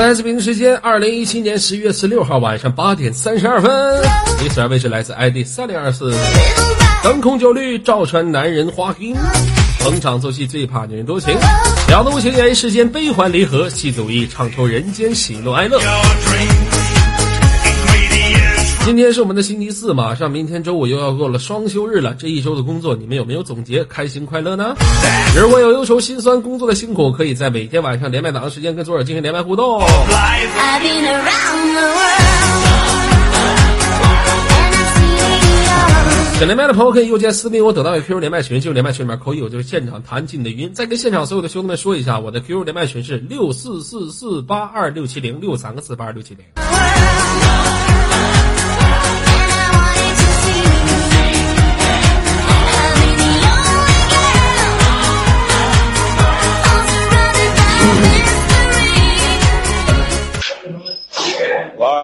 北京，时间二零一七年十月十六号晚上八点三十二分，你此位置来自 ID 三零二四，灯红酒绿照穿男人花心，逢场作戏最怕女人多情，了得无情缘世间悲欢离合，戏子无意唱出人间喜怒哀乐。今天是我们的星期四，马上明天周五又要过了双休日了。这一周的工作，你们有没有总结开心快乐呢？如果有忧愁心酸工作的辛苦，可以在每天晚上连麦档的时间跟左耳进行连麦互动。想连麦的朋友可以右键私密我，等到有 QQ 连麦群，进入连麦群里面扣一，我就是现场弹进你的语音。再跟现场所有的兄弟们说一下，我的 QQ 连麦群是六四四四八二六七零六三个四八二六七零。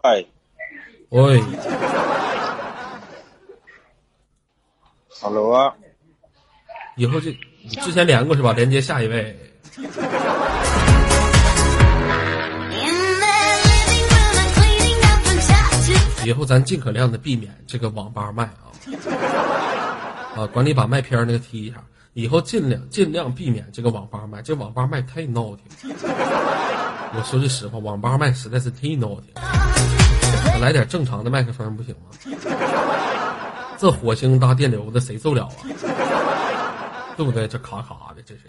喂，喂，，hello 啊，以后这之前连过是吧？连接下一位。以后咱尽可量的避免这个网吧麦啊，啊，管理把麦片那个踢一下。以后尽量尽量避免这个网吧麦，这网吧麦太闹挺。我说句实话，网吧麦实在是忒闹挺。来点正常的麦克风不行吗？这火星搭电流的谁受了啊？对不对？这卡卡的，这是。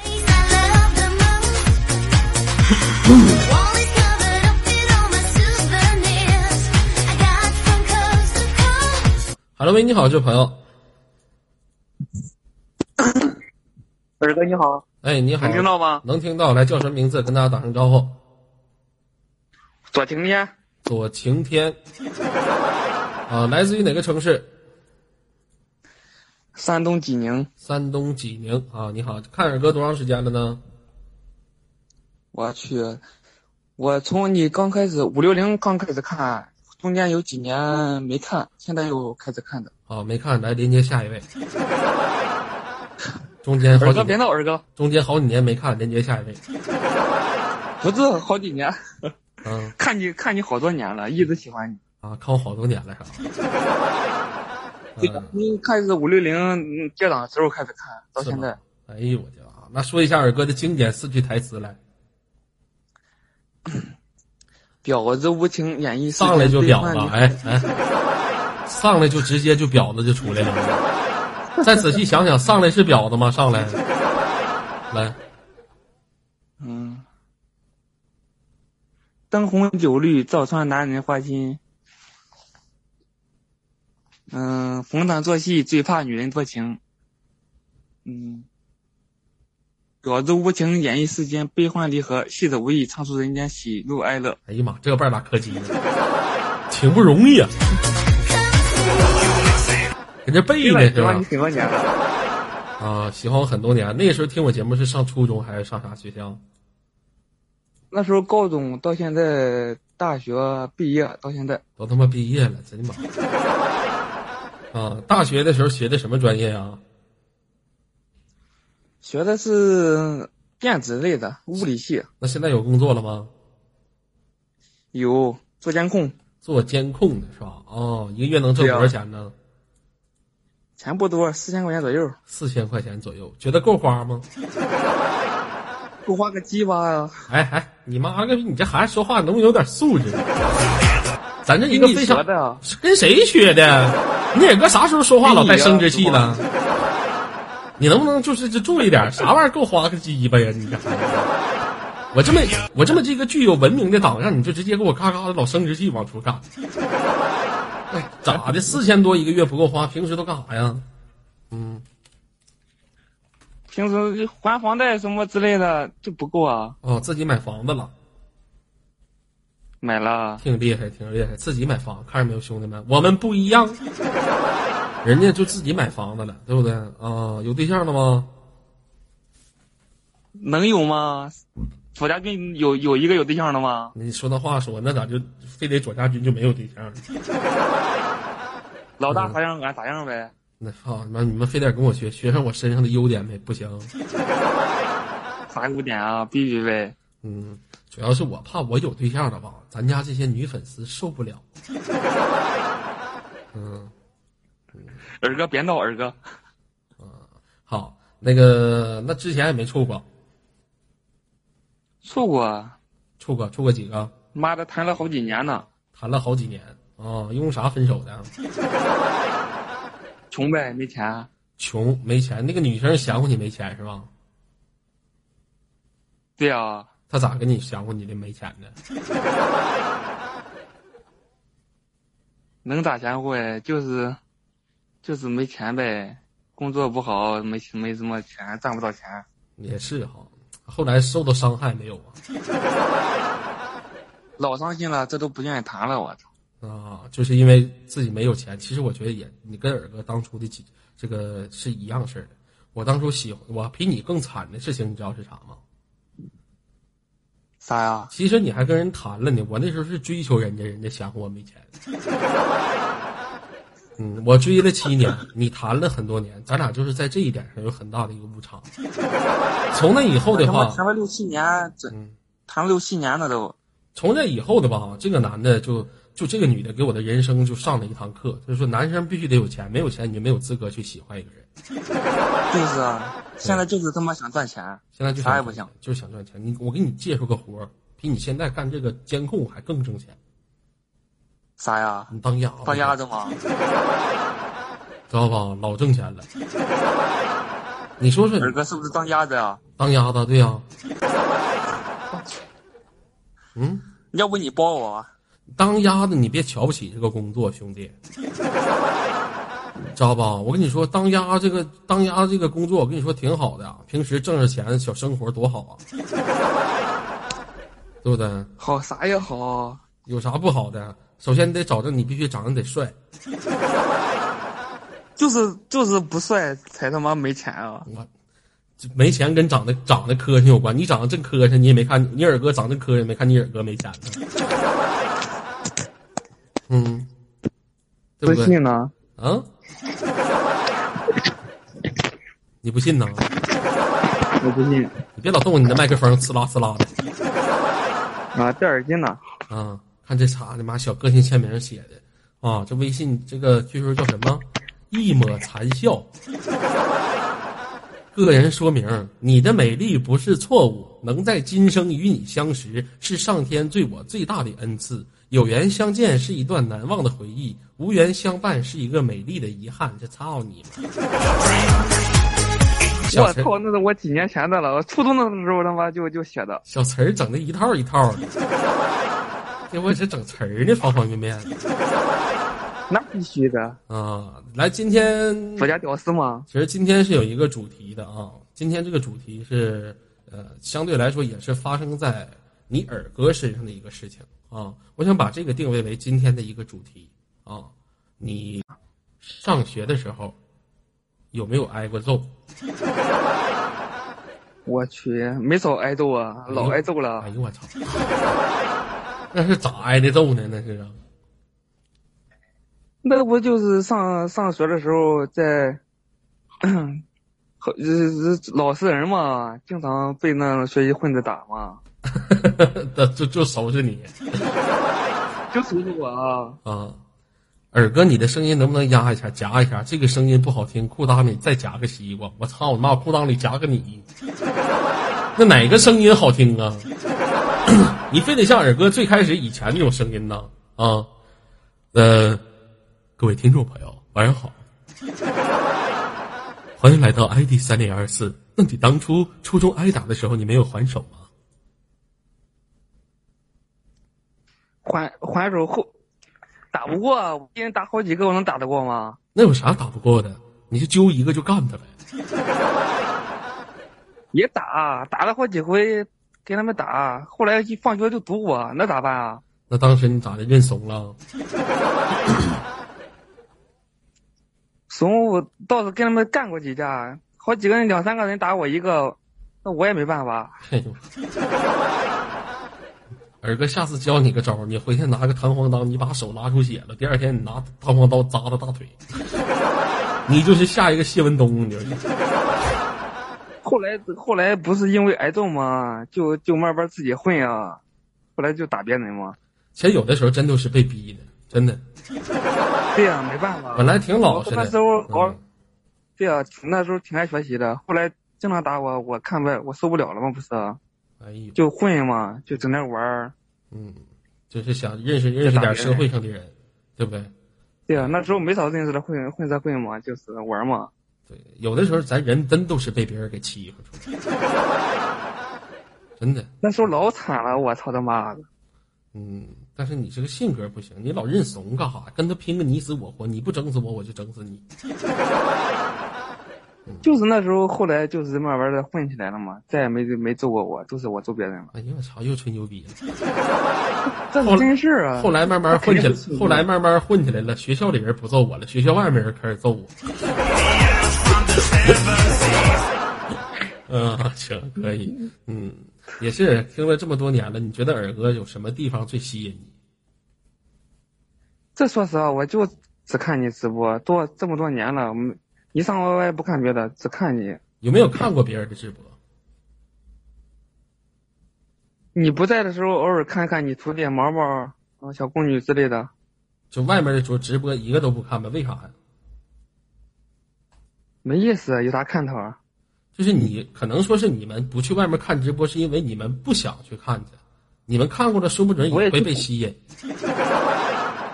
Hello，喂，你好，这位朋友。二哥你好，哎，你好，能听到吗？能听到，来叫什么名字？跟大家打声招呼。左晴天，左晴天。啊，来自于哪个城市？山东济宁。山东济宁啊，你好，看二哥多长时间了呢？我去，我从你刚开始五六零刚开始看，中间有几年没看，现在又开始看的。啊，没看，来连接下一位。中间好二哥几 年，别闹，二哥中间好几年没看，连接下一位。不是好几年，嗯看你看你好多年了，一直喜欢你。啊，看我好多年了是吧？你开始五六零接档的时候开始看，到现在。哎呦我天啊！那说一下二哥的经典四句台词来，婊子无情演绎上来就婊子，哎哎，上来就直接就婊子就出来了。再仔细想想，上来是婊子吗？上来，来，灯红酒绿照穿男人花心。嗯，逢场作戏最怕女人多情。嗯，婊子无情演绎世间悲欢离合，戏子无意唱出人间喜怒哀乐。哎呀妈，这个半拉柯基呢，挺不容易啊，给这背的是吧喜欢你？很多年了，啊，喜欢我很多年。那个时候听我节目是上初中还是上啥学校？那时候高中到现在大学毕业到现在，都他妈毕业了，真的妈！啊，大学的时候学的什么专业啊？学的是电子类的物理系，那现在有工作了吗？有做监控，做监控的是吧？哦，一个月能挣多少钱呢？钱不多，四千块钱左右，四千块钱左右，觉得够花吗？够花个鸡巴呀！哎哎，你妈个逼！你这孩子说话能不能有点素质？咱这一个你非常学的啊跟谁学的？你野哥啥时候说话老带生殖器了？你能不能就是就注意点？啥玩意儿够花个鸡巴呀？你这孩子！我这么我这么这个具有文明的党，让你就直接给我咔咔的老生殖器往出干，哎咋的？四千多一个月不够花，平时都干啥呀？嗯，平时还房贷什么之类的就不够啊，哦，自己买房子了。买了挺厉害，挺厉害，自己买房，看着没有，兄弟们，我们不一样，人家就自己买房子了，对不对啊？有对象了吗？能有吗？左家军有有一个有对象的吗？你说那话说，那咋就非得左家军就没有对象呢？老大咋样俺咋样呗。那操你妈！你们非得跟我学学上我身上的优点呗？不行，啥优点啊？必须呗。嗯，主要是我怕我有对象了吧，咱家这些女粉丝受不了。嗯，二哥别闹，二哥。嗯好，那个那之前也没处过，处过，处过处过几个？妈的，谈了好几年呢。谈了好几年啊，因为啥分手的？穷呗，没钱。穷没钱，那个女生嫌乎你没钱是吧？对啊。她咋跟你嫌乎你的没钱呢？能咋嫌乎哎？就是，就是没钱呗。工作不好，没没什么钱，赚不到钱。也是哈，后来受到伤害没有啊？老伤心了，这都不愿意谈了。我操！啊，就是因为自己没有钱。其实我觉得也，你跟尔哥当初的几这个是一样事儿的。我当初喜欢我比你更惨的事情，你知道是啥吗？啥呀？其实你还跟人谈了呢。我那时候是追求人家，人家嫌乎我没钱。嗯，我追了七年，你谈了很多年，咱俩就是在这一点上有很大的一个误差。从那以后的话，谈了六七年，嗯，谈了六七年了都。从那以后的吧，这个男的就就这个女的给我的人生就上了一堂课，就是说男生必须得有钱，没有钱你就没有资格去喜欢一个人。就是啊，现在就是他妈想赚钱，现在就啥也不想，就是想赚钱。你我给你介绍个活儿，比你现在干这个监控还更挣钱。啥呀？你当鸭子当鸭子吗？知道吧？老挣钱了。你说说，二哥是不是当鸭子啊？当鸭子，对呀。嗯，要不你包我？当鸭子，你别瞧不起这个工作，兄弟。知道吧？我跟你说，当鸭这个当鸭这个工作，我跟你说挺好的，平时挣着钱，小生活多好啊，对不对？好啥也好，有啥不好的？首先你得找着你必须长得得帅，就是就是不帅才他妈没钱啊！我没钱跟长得长得磕碜有关。你长得真磕碜，你也没看你耳哥长得磕碜，没看你耳哥没钱呢。嗯，不信呢？啊？你不信呢？我不信。你别老动你的麦克风，呲啦呲啦的。啊，戴耳机呢。啊。看这啥的妈小个性签名写的啊！这微信这个据说叫什么？一抹残笑。个人说明：你的美丽不是错误，能在今生与你相识是上天对我最大的恩赐。有缘相见是一段难忘的回忆，无缘相伴是一个美丽的遗憾。这操你妈！我操，那是我几年前的了，我初中的时候他妈就就写的。小词儿整的一套一套的。这我这整词儿呢，方方面面。那必须的啊！来，今天我家屌丝吗？其实今天是有一个主题的啊。今天这个主题是呃，相对来说也是发生在你耳哥身上的一个事情啊。我想把这个定位为今天的一个主题啊。你上学的时候有没有挨过揍？我去，没少挨揍啊，老挨揍了。哎呦我操！那是咋挨的揍呢？那是啊，那不就是上上学的时候在，老实人嘛，经常被那学习混子打嘛。就就收拾你，就收拾我啊！啊，耳哥，你的声音能不能压一下、夹一下？这个声音不好听，裤裆里再夹个西瓜。我操我妈，裤裆里夹个你，那哪个声音好听啊？你非得像耳哥最开始以前那种声音呢？啊，呃，各位听众朋友，晚上好，欢迎来到 ID 三零二四。那你当初初中挨打的时候，你没有还手吗？还还手后打不过，一人打好几个，我能打得过吗？那有啥打不过的？你就揪一个就干他呗。也打，打了好几回。跟他们打，后来一放学就堵我，那咋办啊？那当时你咋的？认怂了？怂，我倒是跟他们干过几架，好几个人，两三个人打我一个，那我也没办法。二哥，下次教你个招儿你回去拿个弹簧刀，你把手拉出血了，第二天你拿弹簧刀扎他大腿，你就是下一个谢文东，你就是。后来后来不是因为癌症吗？就就慢慢自己混啊，后来就打别人嘛。其实有的时候真都是被逼的，真的。对呀、没办法。本来挺老实的，那时候熬嗯对呀、那时候挺爱学习的，后来经常打我，我看不我受不了了吗，不是？哎呦，就混嘛，就整天玩儿。嗯，就是想认识认识点社会上的人，对不对？对啊、那时候没少认识的混混社会嘛，就是玩嘛。对，有的时候咱人真都是被别人给欺负出 真的。那时候老惨了，我操他妈的！嗯，但是你这个性格不行，你老认怂干啥？跟他拼个你死我活，你不整死我，我就整死你。就是那时候，后来就是慢慢的混起来了嘛，再也没没揍过我，都是我揍别人了。哎呀，我操，又吹牛逼了。这是真事儿啊！后来慢慢混起来，后来慢慢混起来了，学校里人不揍我了，学校外面人开始揍我。嗯，行，可以，嗯，也是听了这么多年了，你觉得耳哥有什么地方最吸引你？这说实话，我就只看你直播，多这么多年了，我们一上 YY 不看别的，只看你。有没有看过别人的直播？你不在的时候，偶尔看看你徒弟毛毛、啊小宫女之类的。就外面的主直播一个都不看吗？为啥呀？没意思，有啥看头啊？就是你可能说是你们不去外面看直播，是因为你们不想去看去，你们看过了，说不准也会被吸引。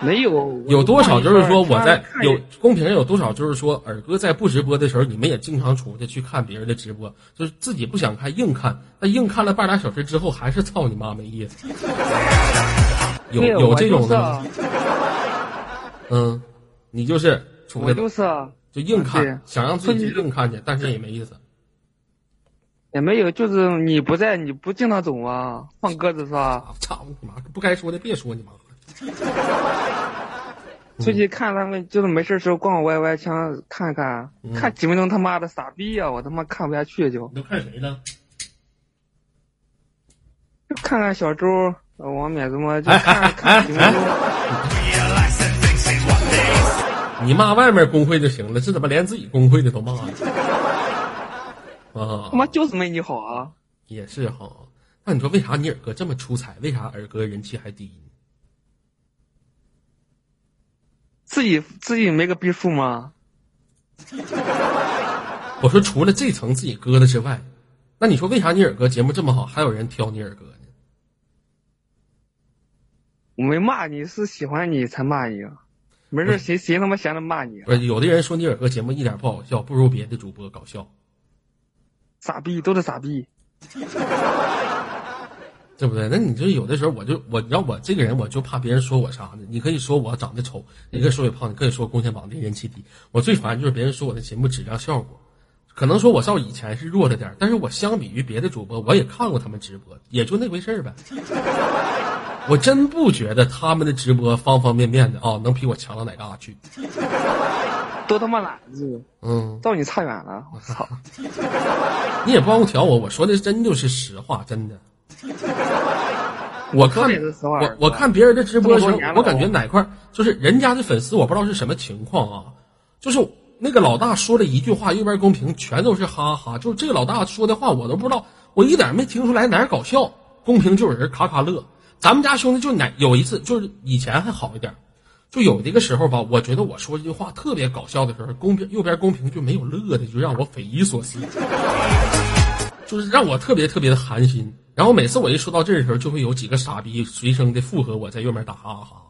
没有，有多少就是说我在有公屏上有多少就是说尔哥在不直播的时候，你们也经常出去去看别人的直播，就是自己不想看硬看，那硬看了半俩小时之后还是操你妈没意思。有有这种的吗？嗯，你就是出来就是就硬看，想让自己硬看去，但是也没意思。也没有，就是你不在，你不经常走啊？放鸽子是吧？啊操你妈！不该说的别说你妈。出去看他们，就是没事时候逛 YY 想看看，嗯看几分钟他妈的傻逼呀、我他妈看不下去就，你都看谁呢？就看看小周、呃王冕怎么，就哎看哎看几分钟。你骂外面工会就行了，这怎么连自己工会的都骂呢？啊他，妈就是没你好啊！也是哈。那你说为啥你尔哥这么出彩？为啥尔哥人气还低呢？自己自己没个逼数吗？我说除了这层自己疙瘩之外，那你说为啥你尔哥节目这么好，还有人挑你尔哥呢？我没骂你，是喜欢你才骂你啊！没事，谁谁他妈闲着骂你啊？不是，有的人说你尔哥节目一点不好笑，不如别的主播搞笑，傻逼都是傻逼。对不对？那你就有的时候我就我，你知道我这个人，我就怕别人说我啥呢？你可以说我长得丑，你可以说我胖，你可以说贡献榜的人气低。我最烦就是别人说我的节目质量效果，可能说我照以前是弱了点儿，但是我相比于别的主播，我也看过他们直播，也就那回事儿呗。我真不觉得他们的直播方方面面的啊、能比我强到哪嘎去。都他妈懒子，嗯，到你差远了！我操！你也不让我挑我，我说的真就是实话，真的。我看我我看别人的直播的时候我感觉哪块就是人家的粉丝，我不知道是什么情况啊，就是那个老大说了一句话，右边公屏全都是哈哈，就是这个老大说的话我都不知道，我一点没听出来哪儿搞笑，公屏就有人咔咔乐。咱们家兄弟就哪有一次，就是以前还好一点，就有这个时候吧，我觉得我说这句话特别搞笑的时候，公屏右边公屏就没有乐的，就让我匪夷所思。就是让我特别特别的寒心。然后每次我一说到这儿的时候，就会有几个傻逼随声的附和我，在右面打哈哈。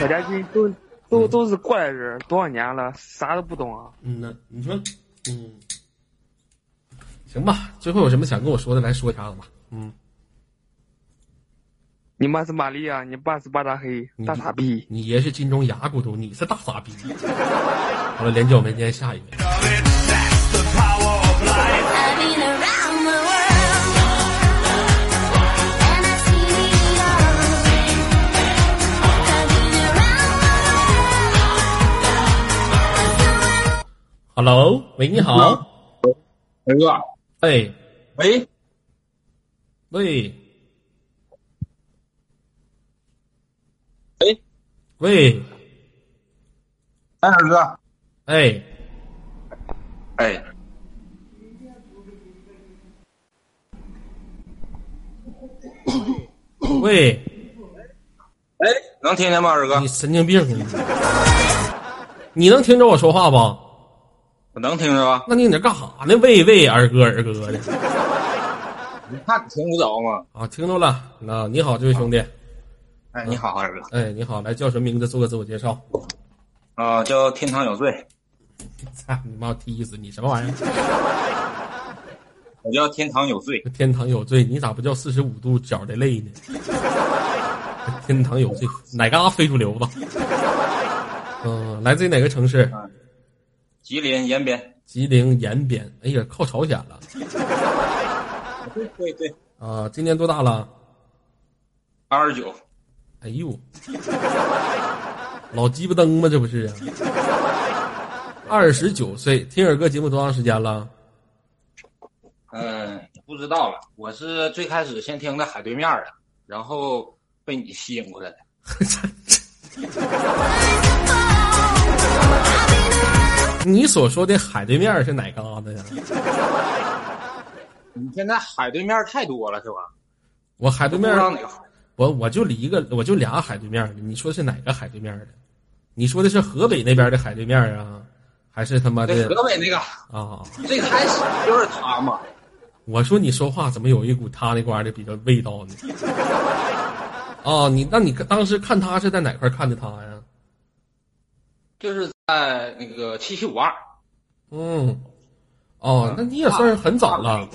可家军都都都是过来人，多少年了，啥都不懂啊！嗯呐，你说，嗯，行吧。最后有什么想跟我说的，来说一下子吧。嗯，你妈是玛利亚，你爸是巴扎黑，大傻逼！你爷是金钟牙骨头，你是大傻逼。好了，连接我们今天下一位。Hello，喂，你好。儿哥，哎，喂，喂，喂，喂，哎，二哥，哎，哎，喂，哎，能听见吗，二哥？你？神经病啊你！你能听着我说话不？我能听着吧？那你在那干啥呢？喂喂，二哥二哥的你看你听不着吗？啊，听着了。那，你好，这位兄弟。哎，你好，二哥。哎，你好，来叫什么名字？做个自我介绍。啊，叫天堂有罪，操你妈，我踢死你！什么玩意儿？我叫天堂有罪。天堂有罪，你咋不叫四十五度角的泪呢？天堂有罪，哪嘎飞出瘤子？嗯，来自于哪个城市？吉林延边。吉林延边。哎呀，靠朝鲜了对对对，啊！今年多大了？二十九。哎呦，老鸡巴灯吗？这不是啊？二十九岁，听耳哥节目多长时间了？嗯，不知道了。我是最开始先听的海对面的，然后被你吸引过来的。你所说的海对面是哪嘎达呀？你现在海对面太多了，是吧？我海对面。我我就一个，我就俩海对面的。你说是哪个海对面的？你说的是河北那边的海对面啊，还是他妈对，的河北那个啊？最开始就是他嘛。我说你说话怎么有一股他那瓜的比较味道呢？啊，你那你当时看他是在哪块看的他呀？就是在那个七七五二。嗯，哦，那你也算是很早了。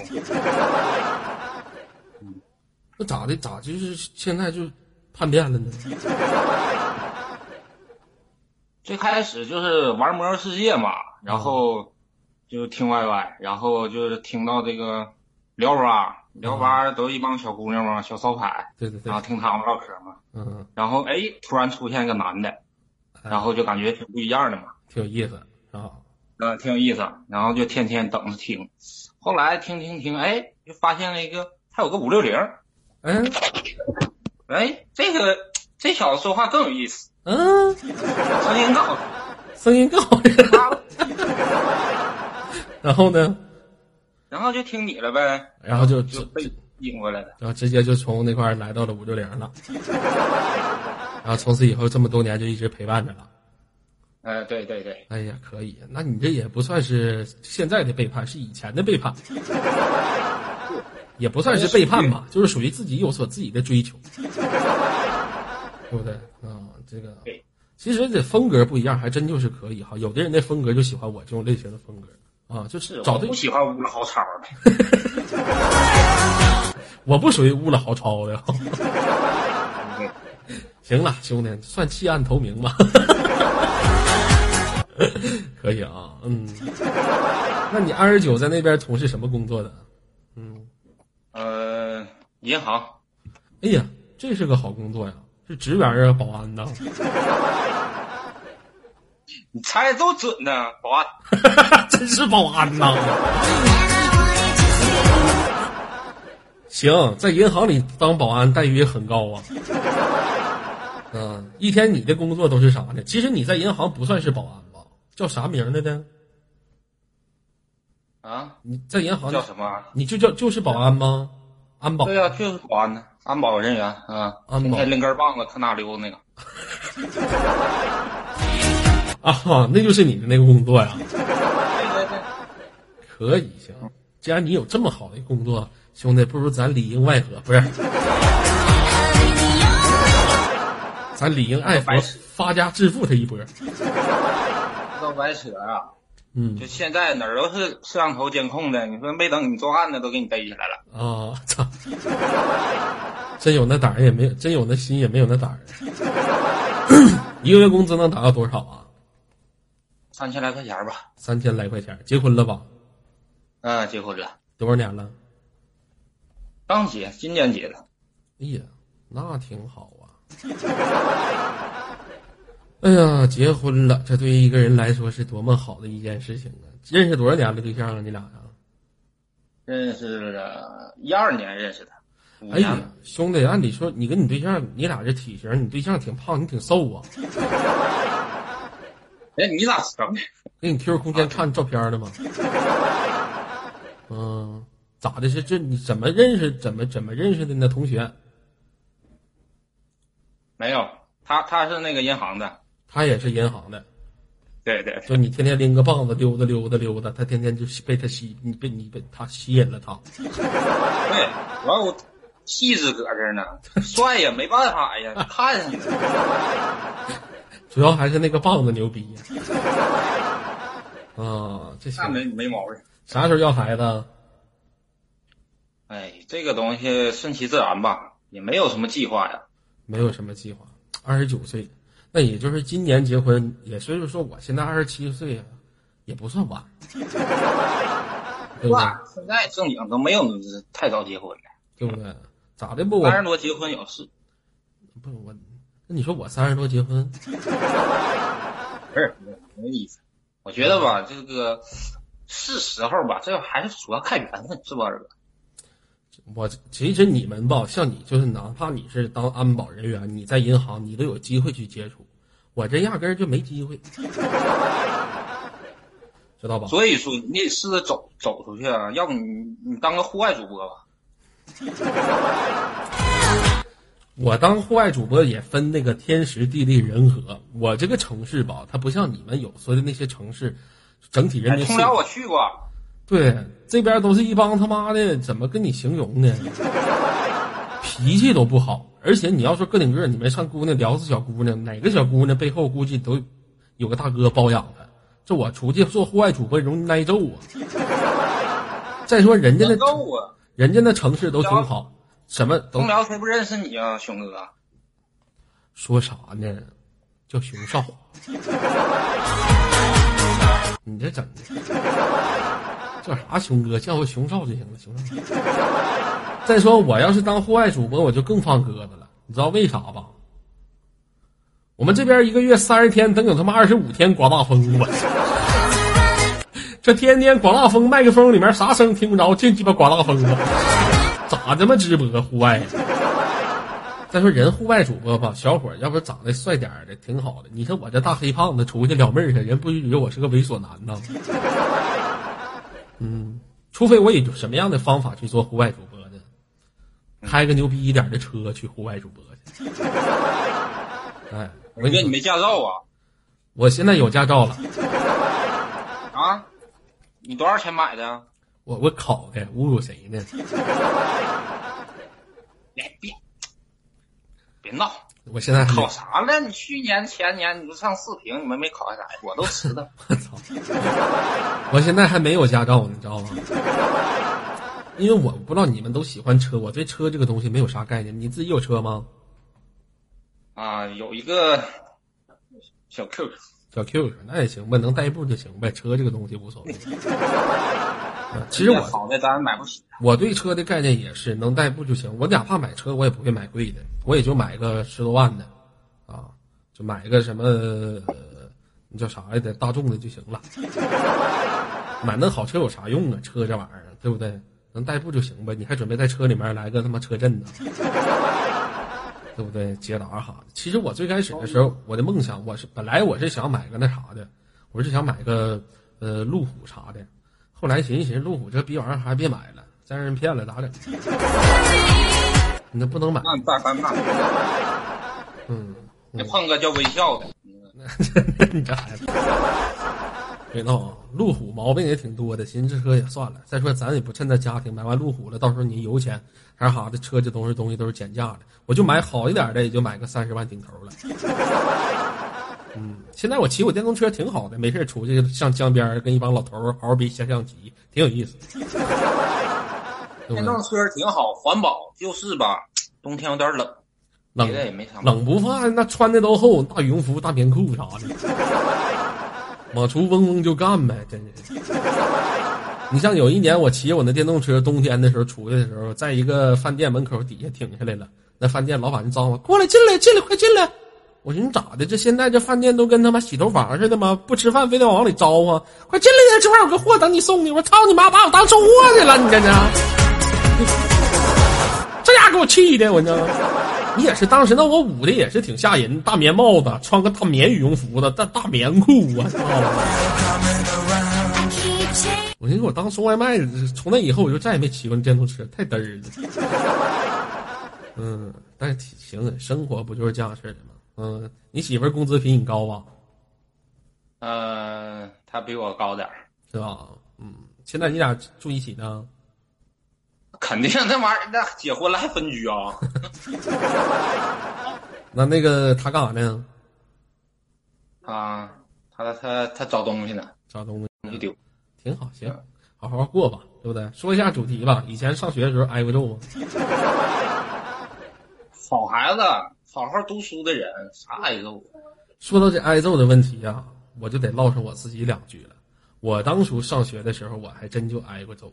那咋的？咋就是现在就叛变了呢？最开始就是玩魔兽世界嘛，然后就听 YY，然后就是听到这个聊吧，聊吧都一帮小姑娘嘛，小骚牌，对对对然后，听他们唠嗑嘛，嗯，然后哎，突然出现一个男的，然后就感觉挺不一样的嘛，挺有意思啊。呃，挺有意思，然后就天天等着听，后来听听听，哎，就发现了一个，还有个五六零，嗯哎，这个这小子说话更有意思，嗯，声音更好 声音更好听。然后呢？然后就听你了呗，然后就就被引过来了。然后直接就从那块来到了五六零了，然后从此以后这么多年就一直陪伴着了。呃，对对对，哎呀，可以，那你这也不算是现在的背叛，是以前的背叛，也不算是背叛吧，就是属于自己有所自己的追求，对不对？啊、这个对其实这风格不一样，还真就是可以哈。有的人的风格就喜欢我这种类型的风格啊，就是找对是我不喜欢乌了豪超的。我不属于污了好抄的。行了，兄弟，算弃暗投明吧。可以啊，嗯。那你二十九在那边从事什么工作的？嗯，呃，银行哎呀，这是个好工作呀，是职员啊，保安呐。你猜的都准呢，保安。真是保安呐。行，在银行里当保安待遇也很高啊。嗯，一天你的工作都是啥呢？其实你在银行不算是保安吧？叫啥名来的？啊，你在银行叫什么？你就叫就是保安吗？安保对呀、就是保安呢，安保人员啊，安保天天拎根棒子看哪溜那个。啊，那就是你的那个工作呀。可以行，既然你有这么好的工作，兄弟，不如咱里应外合，不是？咱里应外合，发家致富他一波。这都白扯啊！嗯就现在哪儿都是摄像头监控的，你说没等你作案呢，都给你逮起来了。啊，操！真有那胆儿也没有，真有那心也没有那胆儿。一个月工资能达到多少啊？三千来块钱吧。三千来块钱。结婚了吧？嗯、结婚了，多少年了？刚结，今年结的。哎呀，那挺好啊。哎呀，结婚了，这对于一个人来说是多么好的一件事情啊！认识多少年了对象啊？你俩呀？认识了一二年认识的，哎呀。，兄弟，按理说你跟你对象，你俩这体型，你对象挺胖，你挺瘦啊。哎，你咋知道的？给你 QQ 空间看照片的吗？嗯，咋的？是这你怎么认识？怎么怎么认识的呢？同学没有，他他是那个银行的，他也是银行的，对对，就你天天拎个棒子溜达溜达溜达，他天天就被他吸，你被你被他吸引了他。对，完我气质搁这儿呢，帅呀，没办法呀，看上去，主要还是那个棒子牛逼呀。啊，这行那没没毛病。啥时候要孩子啊？哎，这个东西顺其自然吧，也没有什么计划呀。没有什么计划，二十九岁，那也就是今年结婚，也所以说我现在二十七岁啊，也不算晚，对不对？现在正经都没有太早结婚的，对不对？咋的不？我三十多结婚有事，不我，那你说我三十多结婚，不是没意思。我觉得吧，这个是时候吧，这还是主要看缘分，是吧，二哥？我其实你们吧，像你就是哪怕你是当安保人员，你在银行你都有机会去接触，我这压根儿就没机会，知道吧？所以说你得试着走走出去啊，要不你你当个户外主播吧。我当户外主播也分那个天时地利人和。我这个城市吧，它不像你们有说的那些城市，整体人哎，民素通辽我去过，对这边都是一帮他妈的，怎么跟你形容呢？脾气都不好，而且你要说个顶个，你们上姑娘聊死小姑娘，哪个小姑娘背后估计都有个大哥包养她。这我出去做户外主播容易挨揍啊！再说人家那！人家那城市都挺好，什么都通辽谁不认识你啊，熊哥？说啥呢？叫熊少，你这整的叫啥熊哥？叫我熊少就行了，熊少。再说我要是当户外主播，我就更放鸽子了，你知道为啥吧？我们这边一个月三十天，等有他妈二十五天刮大风，我操！这天天刮大风，麦克风里面啥声听不着，净鸡巴刮大风了，咋这么直播户外？再说人户外主播吧，小伙要不长得帅点的，挺好的。你看我这大黑胖子出去撩妹去，人不许以为我是个猥琐男呢。嗯，除非我以什么样的方法去做户外主播？开个牛逼一点的车去户外主播去。哎，我跟你没驾照啊？我现在有驾照了，啊？你多少钱买的啊？我我考的，侮辱谁呢？别别别闹！我现在考啥了？你去年前年你不上四平，你们没考下来，我都知道。我操！我现在还没有驾照呢，你知道吗？因为我不知道你们都喜欢车，我对车这个东西没有啥概念。你自己有车吗？啊，有一个小 Q，小 Q 那也行呗，能代步就行呗。车这个东西无所谓。啊 其实我好的咱买不起。我对车的概念也是能代步就行。我哪怕买车，我也不会买贵的，我也就买个十多万的，啊，就买个什么，呃那叫啥来着，大众的就行了。买那好车有啥用啊？车这玩意儿，对不对？能代步就行呗。你还准备在车里面来个他妈车震呢？对不对？捷达哈的。其实我最开始的时候，我的梦想，我是本来我是想买个那啥的，我是想买个呃路虎啥的。后来寻思寻思，路虎这逼玩意儿还是别买了，再让人骗了咋整？你那不能买，那你大嗯，那碰个叫微笑的，你这孩子，别闹啊！路虎毛病也挺多的，寻思这车也算了。再说咱也不趁在家庭买完路虎了，到时候你油钱还是啥的，车这东西东西都是减价的，我就买好一点的，也就买个三十万顶头了。嗯，现在我骑我电动车挺好的，没事出去上江边跟一帮老头儿嗷比下象棋，挺有意思。电动车挺好，环保，就是吧，冬天有点冷，冷的也没啥。冷不怕，那穿的都厚，大羽绒服、大棉裤啥的，往出嗡嗡就干呗，真是。你像有一年我骑我那电动车，冬天的时候出去的时候，在一个饭店门口底下停下来了，那饭店老板就招呼过来进来进来快进来。我说你咋的？这现在这饭店都跟他妈洗头房似的吗？不吃饭非得往里招呼，快进来呀！这块有个货等你送呢。我操你妈，把我当收货去了！你这这，这家给我气的，我这。你也是当时那我捂的也是挺吓人，大棉帽子，穿个大棉羽绒服的，大大棉裤，我操！我寻思我当送外卖，从那以后我就再也没骑过电动车，太嘚儿了。嗯，但是挺行，生活不就是这样式的吗？嗯，你媳妇工资比你高吧？呃，她比我高点儿，是吧？嗯，现在你俩住一起呢？肯定那玩意儿，那结婚了还分居啊？那那个他干啥呢？啊，他他他找东西呢，找东西丢。挺好，行，好好过吧，对不对？说一下主题吧。以前上学的时候挨过揍吗？好孩子，好好读书的人，啥挨揍？说到这挨揍的问题呀、我就得唠上我自己两句了。我当初上学的时候，我还真就挨过揍。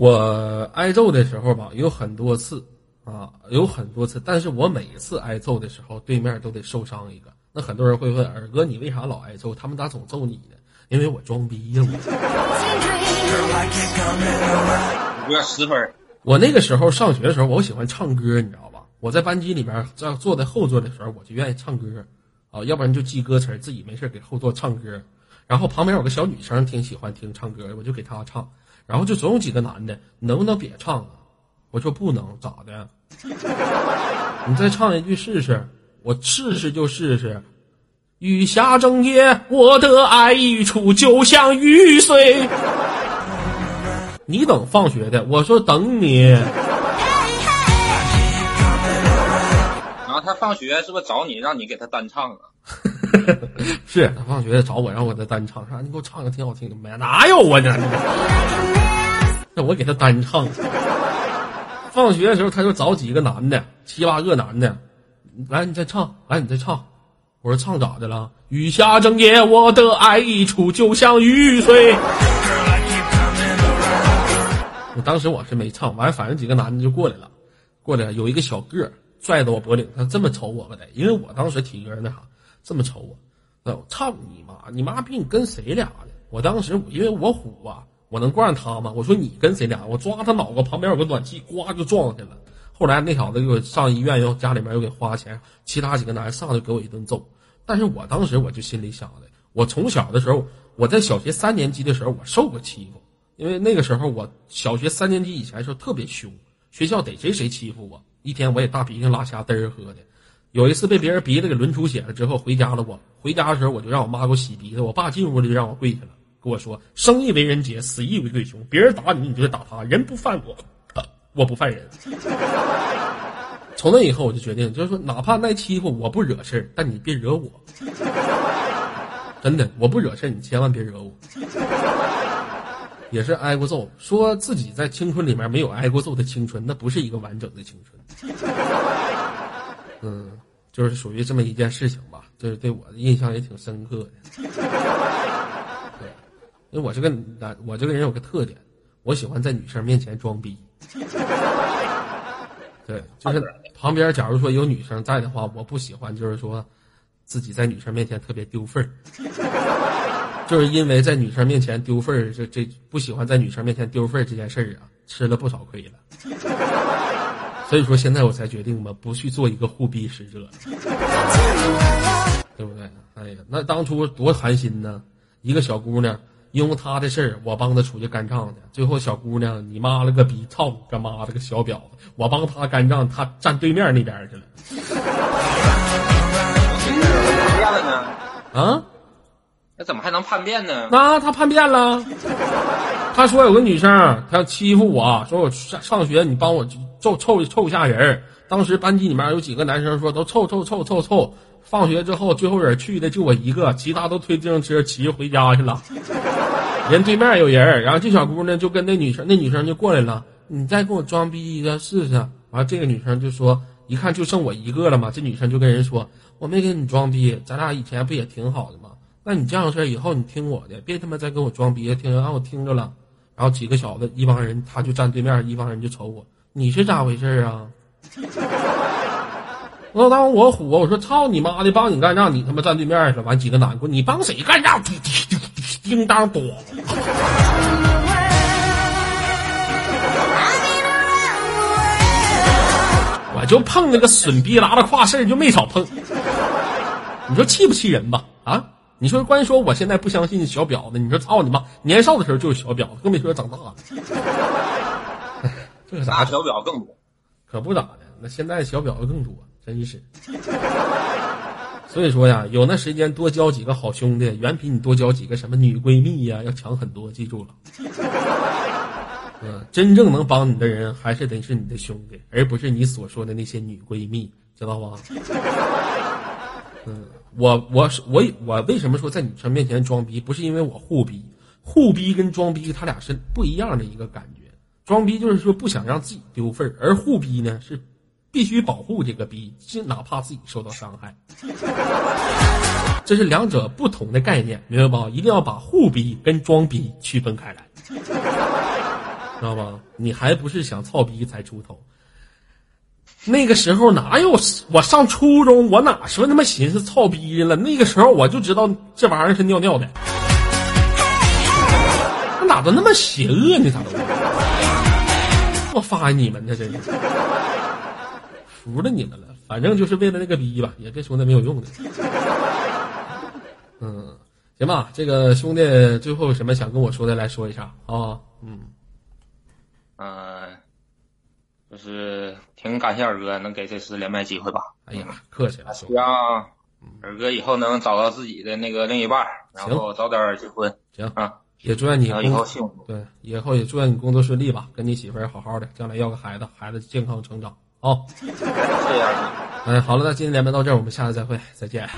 我挨揍的时候吧，有很多次啊，有很多次，但是我每一次挨揍的时候，对面都得受伤一个。那很多人会问二哥，你为啥老挨揍？他们咋总揍你呢？因为我装逼呀、我。十分，我那个时候上学的时候，我喜欢唱歌，你知道吧？我在班级里边，这样坐在后座的时候，我就愿意唱歌，啊，要不然就记歌词儿，自己没事给后座唱歌。然后旁边有个小女生挺喜欢听唱歌的，我就给她唱。然后就总有几个男的，能不能别唱啊？我说不能，咋的？你再唱一句试试。我试试就试试。雨下整夜，我的爱溢出，就像雨水。你等放学的，我说等你。然后他放学是不是找你，让你给他单唱啊？是他放学找我，让我给他单唱，啥？你给我唱个挺好听的没？哪有啊？这那我给他单唱。放学的时候，他就找几个男的，七八个男的，来你再唱，来你再唱。我说唱咋的了？雨下整夜，我的爱一出，就像雨水。我当时我是没唱，完反正几个男的就过来了，过来了有一个小个拽到我脖领，他这么瞅我吧得，因为我当时体格那啥，这么瞅我，那我操你妈！你妈逼你跟谁俩呢？我当时因为我虎啊，我能惯他吗？我说你跟谁俩？我抓他脑瓜旁边有个暖气，呱就撞下去了。后来那小子给我上医院，又家里面又给花钱，其他几个男人上来给我一顿揍。但是我当时我就心里想的，我从小的时候，我在小学三年级的时候，我受过欺负，因为那个时候我小学三年级以前的时候特别凶，学校逮谁谁欺负我，一天我也大鼻涕拉瞎嘚儿喝的。有一次被别人鼻子给抡出血了之后，回家了我回家的时候我就让我妈给我洗鼻子，我爸进屋里就让我跪下了，跟我说：“生亦为人杰，死亦为鬼雄。别人打你，你就得打他，人不犯我，我不犯人。”从那以后我就决定，就是说，哪怕挨欺负，我不惹事，但你别惹我。真的，我不惹事，你千万别惹我。也是挨过揍，说自己在青春里面没有挨过揍的青春，那不是一个完整的青春。嗯，就是属于这么一件事情吧，就是对我的印象也挺深刻的。对，因为我这个男，我这个人有个特点，我喜欢在女生面前装逼。对，就是旁边假如说有女生在的话，我不喜欢，就是说自己在女生面前特别丢份儿。就是因为在女生面前丢份儿，这这不喜欢在女生面前丢份儿这件事儿啊，吃了不少亏了。所以说现在我才决定吧，不去做一个护逼使者，对不对？哎呀，那当初多寒心呢！一个小姑娘，因为她的事儿，我帮她出去干仗去，最后小姑娘，你妈了个逼，操你个妈了个小婊子！我帮她干仗，她站对面那边去了。啊？那怎么还能叛变呢？那他叛变了，他说有个女生，她要欺负我，说我上上学你帮我凑凑凑一下人儿。当时班级里面有几个男生说都凑凑凑凑凑，放学之后最后人去的就我一个，其他都推自行车骑着回家去了。人对面有人，然后这小姑娘就跟那女生，那女生就过来了，你再给我装逼一下试试。完了这个女生就说，一看就剩我一个了嘛，这女生就跟人说，我没跟你装逼，咱俩以前不也挺好的吗？那你这样式以后你听我的，别他妈再跟我装逼，听着让我听着了。然后几个小子一帮人，他就站对面，一帮人就瞅我，你是咋回事儿啊？我当我虎，我说操你妈的，帮你干仗，你他妈站对面去了。完几个男的，你帮谁干仗？叮叮叮叮当咣。我就碰那个损逼拉的胯事，就没少碰。你说气不气人吧？啊？你说关说我现在不相信小婊子，你说操你妈！年少的时候就是小婊子，更别说长大了。这个咋小表更多。可不咋的，那现在小婊子更多，真是。所以说呀，有那时间多交几个好兄弟，远比你多交几个什么女闺蜜呀要强很多。记住了，嗯，真正能帮你的人还是得是你的兄弟，而不是你所说的那些女闺蜜，知道吧？嗯，我我是我我为什么说在女生面前装逼？不是因为我护逼，护逼跟装逼他俩是不一样的一个感觉。装逼就是说不想让自己丢份儿，而护逼呢是必须保护这个逼，是哪怕自己受到伤害。这是两者不同的概念，明白吧？一定要把护逼跟装逼区分开来，知道吧？你还不是想操逼才出头？那个时候哪有我上初中，我哪说他妈寻思操逼了？那个时候我就知道这玩意儿是尿尿的，那哪都那么邪恶呢？咋都？我发你们的，真是服了你们了。反正就是为了那个逼吧，也别说那没有用的。嗯，行吧，这个兄弟最后有什么想跟我说的，来说一下啊。嗯，嗯、就是挺感谢二哥能给这次连麦机会吧。哎呀，客气了，兄弟。希望二哥以后能找到自己的那个另一半，然后早点结婚行，啊，也祝愿你以后幸福。对，以后也祝愿你工作顺利吧，跟你媳妇儿好好的，将来要个孩子，孩子健康成长啊。谢谢。嗯，好了，那今天连麦到这儿，我们下次再会，再见。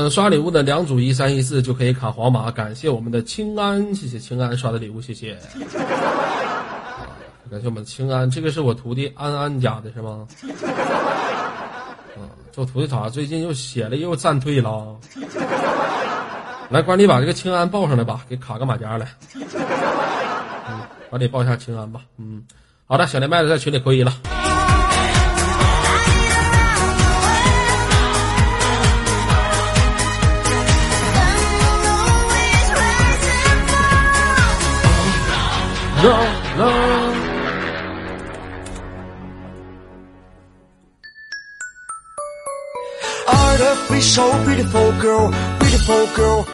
想刷礼物的两组一三一四就可以卡黄马，感谢我们的清安，谢谢清安刷的礼物，谢谢。感谢我们清安，这个是我徒弟安安家的是吗？啊，这徒弟咋最近又写了又暂退了？来，管理把这个清安报上来吧，给卡个马甲来。嗯，管理报一下清安吧。嗯，好的，小连麦的在群里扣一了。啦啦。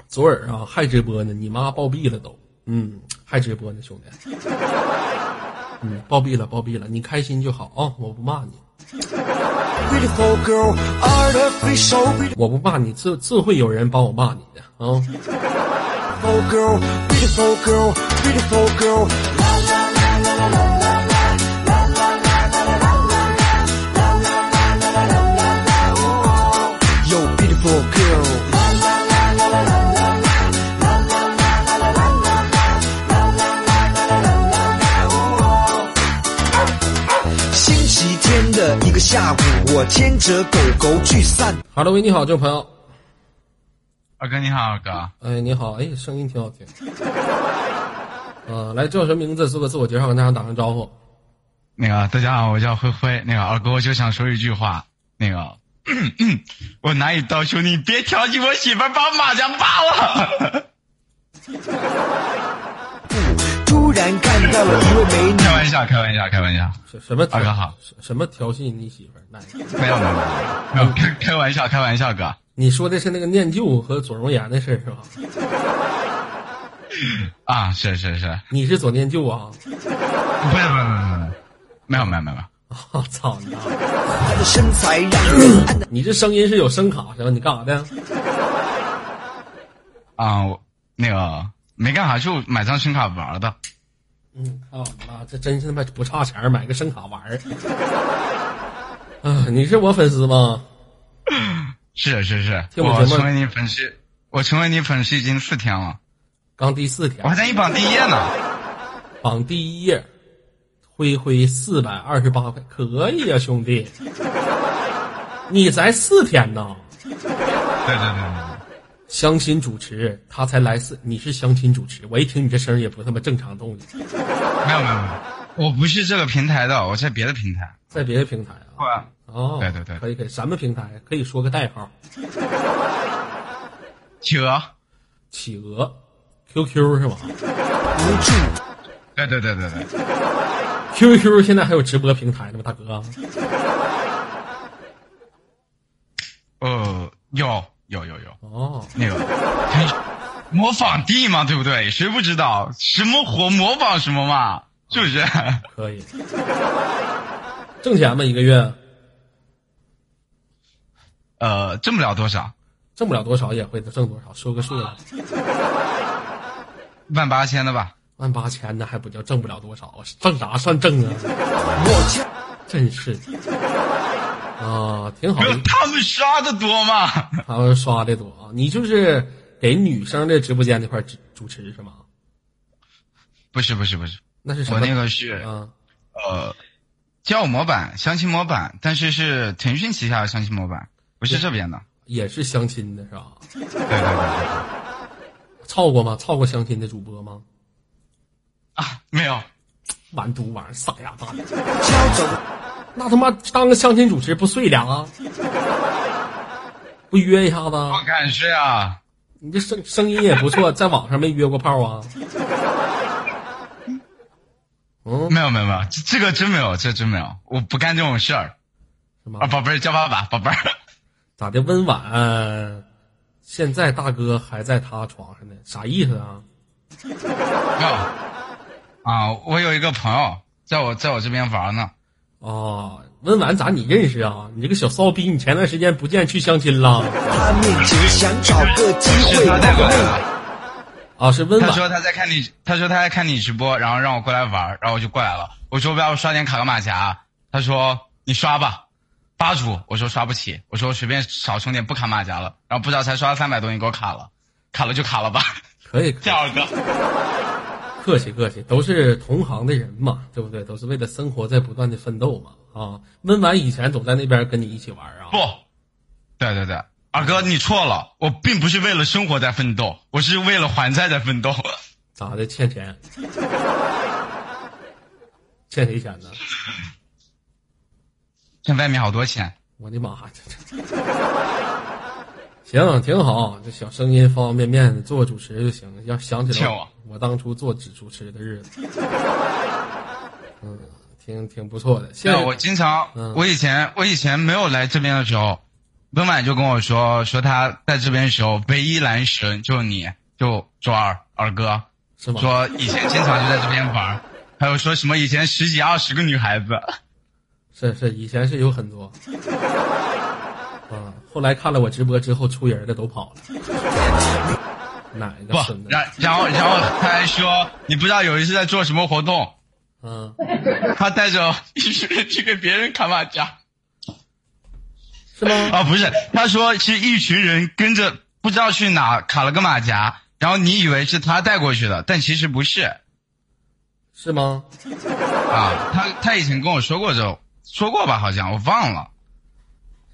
昨儿啊，还直播呢，你妈暴毙了都，嗯，还直播呢，兄弟，嗯，暴毙了，暴毙了，你开心就好啊，我不骂你。我不骂你，自自会有人帮我骂你的啊。Girl, beautiful girl, beautiful girl. Yo, beautiful girl. 星期天的一个下午，我牵着狗狗去散 h e l l o 喂，你好，这位朋友，二哥你好，二哥，哎，你好，哎，声音挺好听，啊，来叫什么名字？做个自我介绍，跟大家打声招呼。那个大家好，我叫灰灰。那个二哥，我就想说一句话，那个 我拿一刀，兄弟别调戏我媳妇儿把马甲扒了。突然看到了一位美女开，玩笑，开玩笑，开玩笑，什什么调二哥好什什么调戏你媳妇没有没有没有开开玩笑，开玩笑，哥你说的是那个念旧和左容颜的事儿是吧？啊，是是是，你是左念旧啊？不是不是不是，没有没有没有没有，我操你啊！她的身材让人按你这声音是有声卡是吧？你干啥的？啊，我那个没干啥，就买张声卡玩的。嗯，靠妈，这真是他妈不差钱儿买个声卡玩儿。啊，你是我粉丝吗？是是是，我成为你粉丝，我成为你粉丝已经四天了，刚第四天我，还在你榜第一页呢。榜第一页，灰灰四百二十八块，可以啊，兄弟。你才四天呢，对对对。相亲主持他才来四，你是相亲主持，我一听你这声儿也不他妈正常动静，没有没有没有，我不是这个平台的，我在别的平台。在别的平台啊。哇，哦，对对对可以可以，什么平台？可以说个代号，企鹅。企鹅，QQ 是吧？不住。对对对对对，QQ 现在还有直播平台呢吗，大哥？呃，有有有有，哦，那个很模仿帝嘛，对不对？谁不知道什么火模仿什么嘛？是不是？可以。挣钱吗？一个月呃，挣不了多少，挣不了多少，也会挣多少？说个数来。万八千的吧。万八千的还不叫挣不了多少？挣啥算挣啊？我去真是啊，挺好他们刷的多吗？他们刷的多啊，你就是给女生的直播间那块主主持是吗？不是不是不是，那是什么？我那个是啊，呃，交友模板、相亲模板，但是是腾讯旗下的相亲模板，不是这边的。也是相亲的是吧？对对对对对操过吗？操过相亲的主播吗？啊，没有，完犊玩意儿，傻呀大的，敲走，那他妈当个相亲主持不碎俩啊？不约一下子？我敢是啊！你这声声音也不错，在网上没约过炮啊？嗯，没有没有没有，这这个真没有，这真没有，我不干这种事儿啊！？宝贝儿叫爸爸，宝贝儿。咋的？温婉，现在大哥还在他床上呢，啥意思啊？没有啊，我有一个朋友在我在我这边玩呢。哦，温婉咋你认识啊？你这个小骚逼，你前段时间不见去相亲了？他面前想找个机会他带过来的。啊，是温婉。他说他在看你，他说他在看你直播，然后让我过来玩，然后我就过来了。我说我要不刷点卡个马甲，他说你刷吧，八组。我说刷不起，我说我随便少充点不卡马甲了。然后不知道才刷了三百多，你给我卡了，卡了就卡了吧。可以，第二个，客气客气，都是同行的人嘛，对不对？都是为了生活在不断的奋斗嘛。啊，温婉以前总在那边跟你一起玩啊。不，对对对，二哥你错了，我并不是为了生活在奋斗，我是为了还债在奋斗。咋的？欠钱？欠谁钱呢？欠外面好多钱。我的妈！这这行，挺好。这小声音方方面面的做主持就行了。要想起来我我当初做主主持的日子，嗯，挺挺不错的。现在，我经常，嗯我以前我以前没有来这边的时候，温婉就跟我说，说他在这边的时候唯一男神就你，就周二二哥，是吗？说以前经常就在这边玩，还有说什么以前十几二十个女孩子，是是，以前是有很多，啊，后来看了我直播之后，出人的都跑了。哪不个然然后然后他还说，你不知道有一次在做什么活动，嗯，他带着一群人去给别人砍马甲。是吗？啊，不是，他说是一群人跟着不知道去哪卡了个马甲，然后你以为是他带过去的，但其实不是是吗？啊。他他以前跟我说过这种，说过吧？好像我忘了。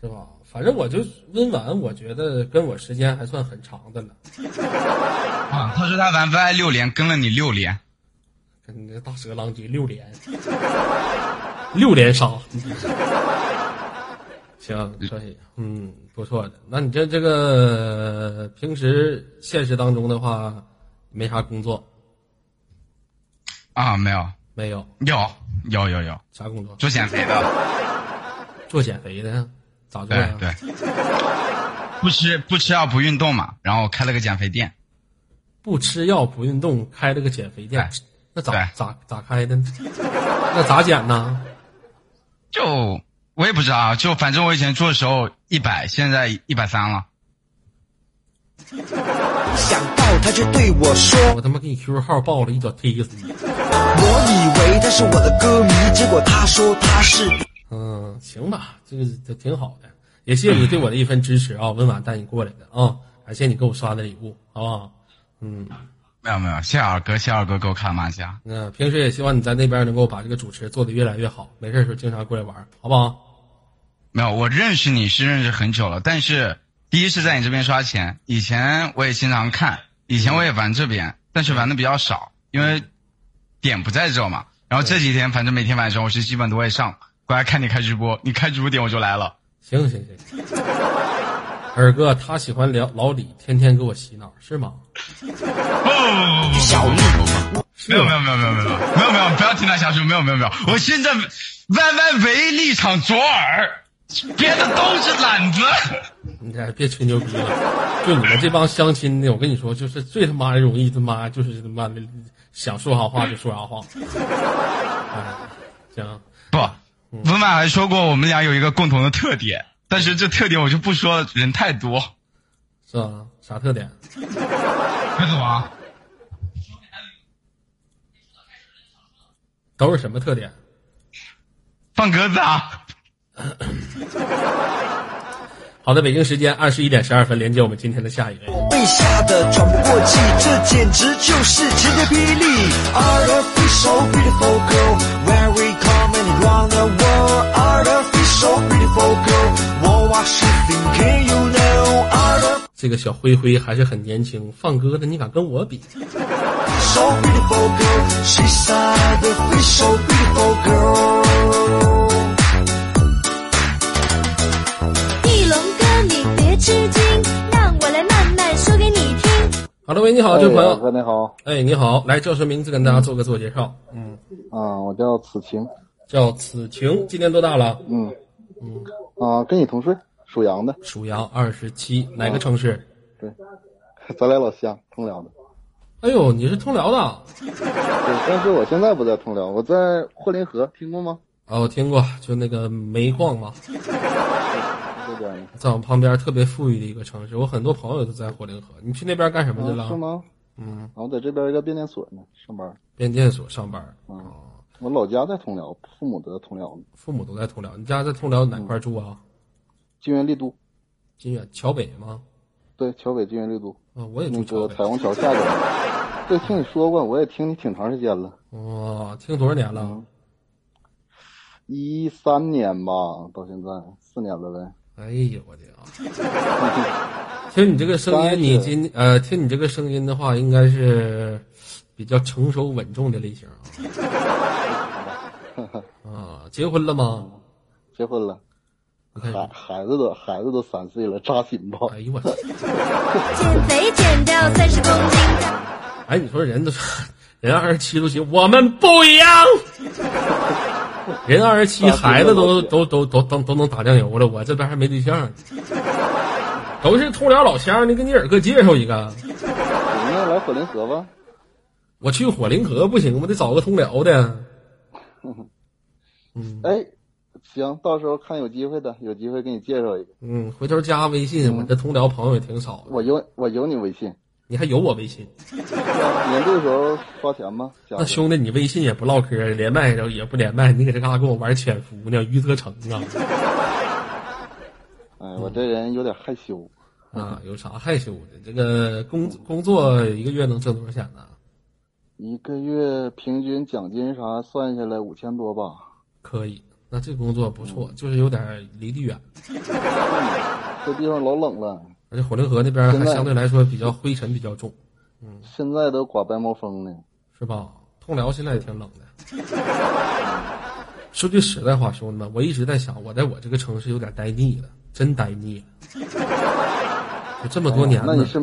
是吧？反正我就温婉，我觉得跟我时间还算很长的了，啊，他说他玩 VI 六连跟了你六连，跟你这大蛇郎君六连，六连杀。行，可以，嗯，不错的。那你这这个平时现实当中的话，没啥工作啊，没有，没有？有有有有，啥工作？做减肥的，做减肥的？咋做对呀？对，不吃不吃药不运动嘛，然后开了个减肥店，不吃药不运动，开了个减肥店，那咋咋咋开的？那咋减呢？就我也不知道啊，就反正我以前做的时候一百，现在一百三了。想到他就对我说，我他妈给你 QQ 号报了，一脚踢死你！我以为他是我的歌迷，结果他说他是。嗯，行吧，这个这挺好的，也谢谢你对我的一份支持啊，温婉带你过来的啊，感谢你给我刷的礼物，好不好？嗯，没有没有，谢谢二哥，谢谢二哥给我看马甲。那平时也希望你在那边能够把这个主持做得越来越好，没事的时候经常过来玩，好不好？没有，我认识你是认识很久了，但是第一次在你这边刷钱，以前我也经常看，以前我也玩这边，但是玩的比较少，因为点不在这嘛。然后这几天，反正每天晚上我是基本都会上，过来看你开直播，你开直播点我就来了。行行行，二哥他喜欢聊老李，天天给我洗脑是吗？不不不不不不不不，没有没有没有没有没有没有没有，不要听他瞎说，没有没有没有，我现在 YY 唯一立场左耳，别的都是懒子。你这别吹牛逼了，就你们这帮相亲的，我跟你说，就是最他妈容易他妈就是他妈的想说啥话就说啥话。哎，行，不，文满还说过我们俩有一个共同的特点，但是这特点我就不说了，人太多。是吧？啥特点？快走啊！都是什么特点？放鸽子啊！好的，北京时间二十一点十二分，连接我们今天的下一位。被吓得喘不过气，这简直就是晴天霹雳。Artificial beautiful girl, where we come and run the world. Artificial beautiful girl, what was she thinking? You know, artificial 这个小灰灰还是很年轻，放鸽子你敢跟我比？beautiful girl, she's artificial beautiful girl. 好的，喂，你好，这位朋友。哥你好，哎，你好，来叫什么名字跟大家做个自我介绍。嗯，啊，我叫此晴，叫此晴，今年多大了？嗯嗯，啊，跟你同岁，属羊的，属羊，二十七，哪个城市？对，咱俩老乡，通辽的，哎呦，你是通辽的？对，但是我现在不在通辽，我在霍林河，听过吗？哦，我听过，就那个煤矿嘛，这边呢，在我们旁边特别富裕的一个城市，我很多朋友都在火灵河。你去那边干什么去了？啊是吗？嗯，啊，我在这边一个变电所呢上班，变电所上班。啊哦，我老家在通辽，父母都在通辽呢，父母都在通辽，你家在通辽哪块住啊？金源丽都，金源桥北吗？对，桥北金源丽都，啊，我也住桥北个彩。虹桥下边，对，听你说过，我也听你挺长时间了，哇，听多少年了？嗯一三年吧，到现在四年了呗。哎呦我的啊！听你这个声音，你今呃，听你这个声音的话，应该是比较成熟稳重的类型啊。啊，结婚了吗？结婚了，你看，孩孩子都孩子都三岁了，扎心吧？哎呦我操！减肥减掉三十公斤。哎，你说人都 人二十七都行，我们不一样。人二十七，孩子都都都都都都能打酱油了，我这边还没对象呢。都是通辽老乡，你给你耳哥介绍一个。你们要来火灵河吧？我去火灵河不行吗？得找个通辽的。嗯哎，行，到时候看有机会的，有机会给你介绍一个。嗯，回头加微信，我这通辽朋友也挺少的。我有我有你微信，你还有我微信？年度的时候花钱吗？那兄弟，你微信也不唠嗑，连麦然后也不连麦，你搁这嘎跟我玩潜伏呢？于则成啊哎，我这人有点害羞，啊，有啥害羞的？这个工工作一个月能挣多少钱呢？一个月平均奖金啥算下来五千多吧。可以，那这工作不错，就是有点离地远，这地方老冷了，而且火灵河那边还相对来说比较灰尘比较重，嗯现在都刮白毛风呢。是吧？通辽现在也挺冷的。说句实在话，兄弟们，我一直在想，我在我这个城市有点待腻了，真待腻了。就这么多年了，那你是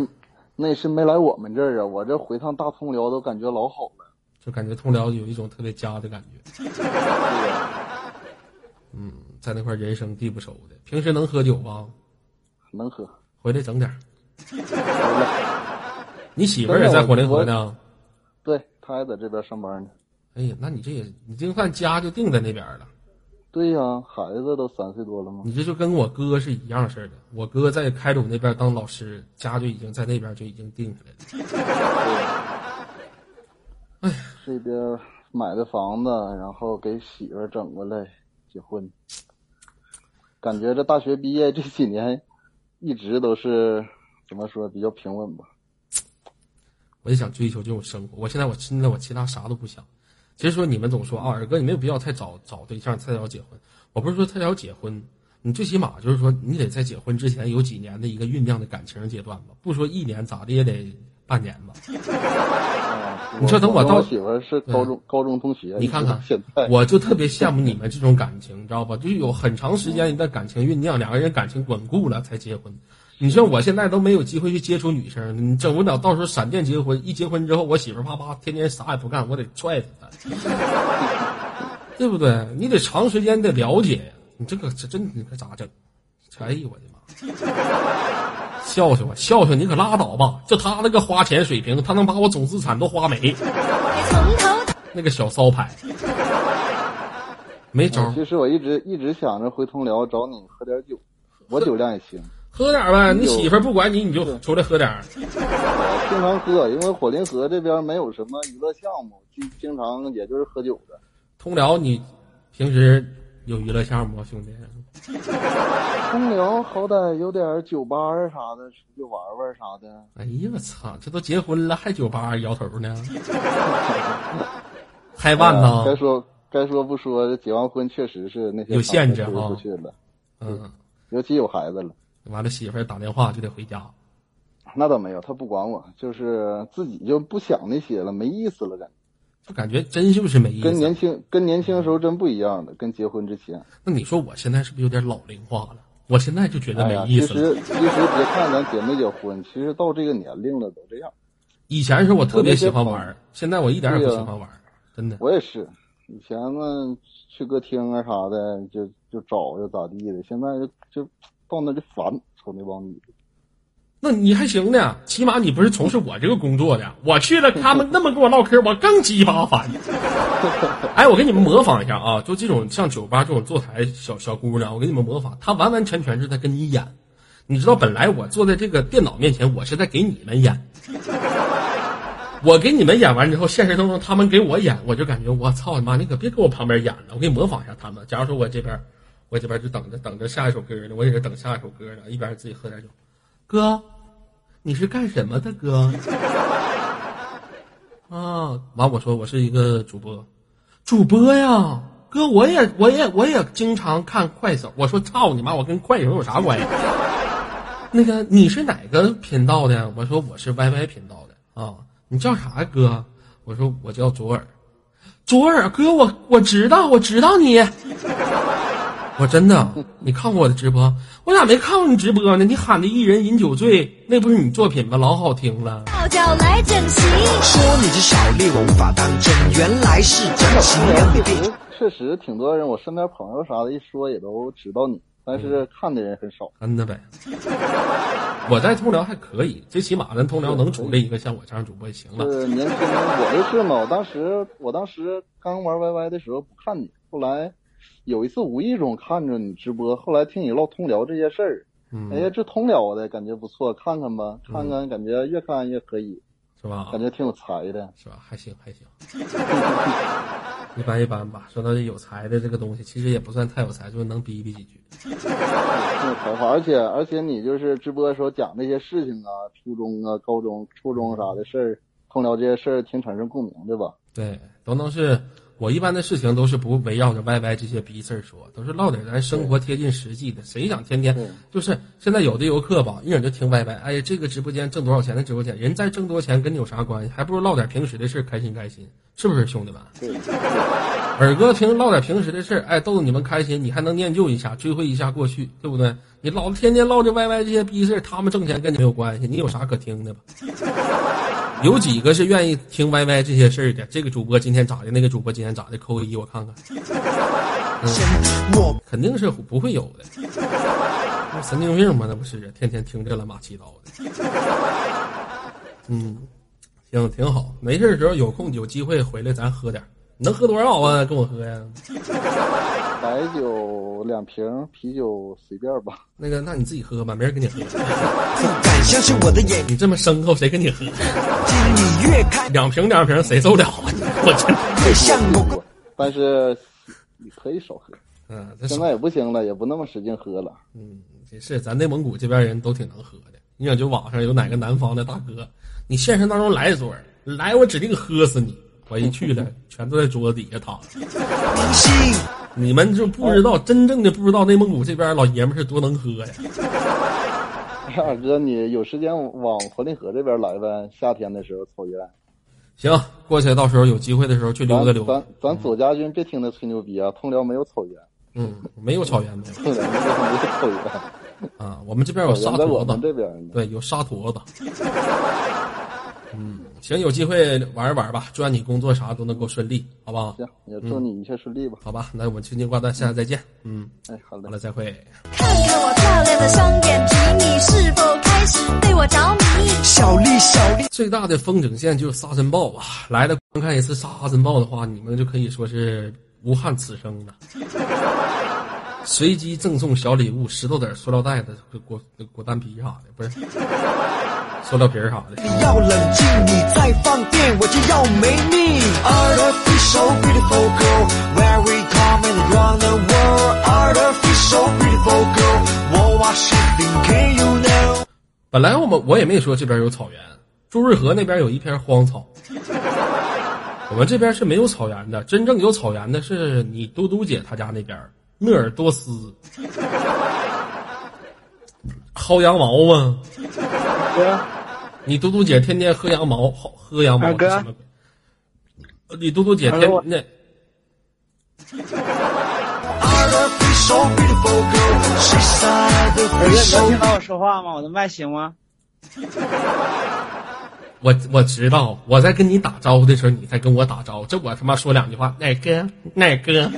那你是没来我们这儿啊？我这回趟大通辽都感觉老好了。就感觉通辽有一种特别家的感觉。嗯，在那块人生地不熟的，平时能喝酒吗？能喝。回来整点儿。你媳妇儿也在火灵河呢？对，她还在这边上班呢。哎呀，那你这也，你这算家就定在那边了。对呀、孩子都三岁多了吗？你这就跟我哥是一样式的。我哥在开鲁那边当老师，家就已经在那边就已经定下来了。这边买的房子，然后给媳妇儿整过来结婚。感觉这大学毕业这几年，一直都是怎么说比较平稳吧。我就想追求这种生活。我现在我现在我其他啥都不想。其实说你们总说啊，二哥你没有必要太早找对象，太早结婚。我不是说太早结婚，你最起码就是说你得在结婚之前有几年的一个酝酿的感情阶段吧，不说一年咋的也得半年吧。啊，你说等我到我媳妇儿是高中高中同学，你看看我就特别羡慕你们这种感情，你知道吧？就是有很长时间的感情酝酿，两个人感情稳固了才结婚。你像我现在都没有机会去接触女生，你整不了，到时候闪电结婚，一结婚之后，我媳妇啪啪天天啥也不干，我得踹死她，对不对？你得长时间的了解呀，你这个这真你可咋整？哎呦我的妈！笑笑吧，笑笑你可拉倒吧！就他那个花钱水平，他能把我总资产都花没。那个小骚牌，没招，其实我一直一直想着回通辽找你喝点酒，我酒量也行，喝点呗。你媳妇不管你，你就出来喝点经常喝，因为火灵河这边没有什么娱乐项目，经经常也就是喝酒的。通辽，你平时有娱乐项目吗，兄弟？通辽好歹有点酒吧啊啥的，出去玩玩啥的。哎呀，我操！这都结婚了还酒吧摇头呢？开办哎该？说该说不说，结完婚确实是那些有限制场合哈出不去了，嗯，尤其有孩子了。完了媳妇儿打电话就得回家。那倒没有，他不管我，就是自己就不想那些了，没意思了，感觉就感觉真就是没意思跟年。轻跟年轻的时候真不一样的，跟结婚之前。那你说我现在是不是有点老龄化了？我现在就觉得没意思了。实其实别看咱结没结婚，其实到这个年龄了都这样。以前是我特别喜欢玩，现在我一点也不喜欢玩儿，真的。我也是，以前嘛去歌厅啊啥的，就就找就咋地的，现在就就到那就烦，瞅那帮女的。那你还行呢，起码你不是从事我这个工作的。我去了，他们那么跟我唠嗑，我更鸡巴烦。哎，我给你们模仿一下啊，就这种像酒吧这种坐台小小姑娘，我给你们模仿，她完完全全是在跟你演。你知道，本来我坐在这个电脑面前，我是在给你们演。我给你们演完之后，现实当中他们给我演，我就感觉我操你妈，你可别给我旁边演了，我给你模仿一下他们。假如说我这边，我这边就等着等着下一首歌呢，我也是等下一首歌呢，一边自己喝点酒。哥，你是干什么的哥？啊，完我说我是一个主播，主播呀，哥我也我也我也经常看快手。我说操你妈，我跟快手有啥关系？那个你是哪个频道的？我说我是 YY 频道的啊。你叫啥哥？我说我叫左耳。左耳哥，我我知道，我知道你。我真的，你看过我的直播？我咋没看过你直播呢？你喊的一人饮酒醉，那不是你作品吗？老好听了。泡脚来整形。说你是小丽，我无法当真，原来是真情让你变。确实挺多人，我身边朋友啥的，一说也都知道你，但是看的人很少。真的呗。我在通辽还可以，最起码咱通辽能出来一个像我这样主播也行了。是年轻，我就是嘛。我当时我当时刚玩 YY 的时候不看你，后来有一次无意中看着你直播，后来听你唠通辽这些事儿，嗯哎，呀，这通辽的感觉不错，看看吧，看看，感觉越看越可以，是吧？感觉挺有才的。是吧？还行还行，一般一般吧。说到这有才的这个东西，其实也不算太有才，就是能逼逼几句。挺有才华，而且而且你就是直播的时候讲那些事情啊，初中啊、高中、初中啥的事儿，通辽这些事儿挺产生共鸣的吧？对，都能是我一般的事情都是不围绕着 YY 这些逼事儿说，都是唠点咱生活贴近实际的。谁想天天就是现在有的游客吧，一整就听 YY，哎呀，这个直播间挣多少钱的直播间，人再挣多钱跟你有啥关系？还不如唠点平时的事儿，开心开心，是不是兄弟们？对，耳哥听唠点平时的事儿，哎，逗逗你们开心，你还能念旧一下，追回一下过去，对不对？你老天天唠这 YY 这些逼事儿，他们挣钱跟你没有关系，你有啥可听的吧？有几个是愿意听 YY 这些事儿的？这个主播今天咋的？那个主播今天咋的？扣个一，我看看。我肯定是不会有的。那神经病吗？那不是，天天听这乱八七糟的。嗯，行，挺好。没事的时候有空有机会回来，咱喝点儿。能喝多少啊？跟我喝呀？白酒两瓶，啤酒随便吧。那个，那你自己喝吧，没人跟你喝。不敢相信我的眼你这么牲口，谁跟你喝？睛，你越看两瓶两瓶，谁受了啊？我真，越像我。但是你可以少喝，嗯，这现在也不行了，也不那么使劲喝了。嗯，也是，咱内蒙古这边人都挺能喝的。你想，就网上有哪个南方的大哥，你现实当中来一桌儿，来我指定喝死你。我一去了，全都在桌子底下躺着。你们就不知道，真正的不知道内蒙古这边老爷们是多能喝呀。二哥，你有时间往活灵河这边来呗？夏天的时候草原，行，过去到时候有机会的时候去溜达溜达咱。咱左家军别听他吹牛逼啊！通辽没有草原，嗯，没有草原没有。通辽没有草原。啊，我们这边有沙坨子我们，这边。对，有沙坨子。嗯，行，有机会玩一玩吧，祝愿你工作啥都能够顺利，好不好？行，也祝你一切顺利吧。好吧，那我们青金挂断，下次再见。嗯，哎，好的好。了，再会。看看我漂亮的双眼皮，你是否开始对我着迷？小丽，小丽，最大的风景线就是沙尘暴啊！来了观看一次沙尘暴的话，你们就可以说是无憾此生了。随机赠送小礼物，石头子、塑料袋子、果果丹皮啥的，不是塑料瓶儿啥的。要冷静，你再放电我就要没命。Artificial beautiful girl, very calm and run the world. Artificial beautiful girl, what was she thinking? You know. 本来我们我也没说这边有草原，朱瑞河那边有一片荒草，我们这边是没有草原的。真正有草原的是你嘟嘟姐她家那边，鄂尔多斯，薅羊毛吗？哥，你嘟嘟姐天天喝羊毛，好喝羊毛二哥。你嘟嘟姐天二哥那能听到我说话吗？我的麦行吗？我我知道，我在跟你打招呼的时候，你在跟我打招呼，这我他妈说两句话，哪哥哪哥，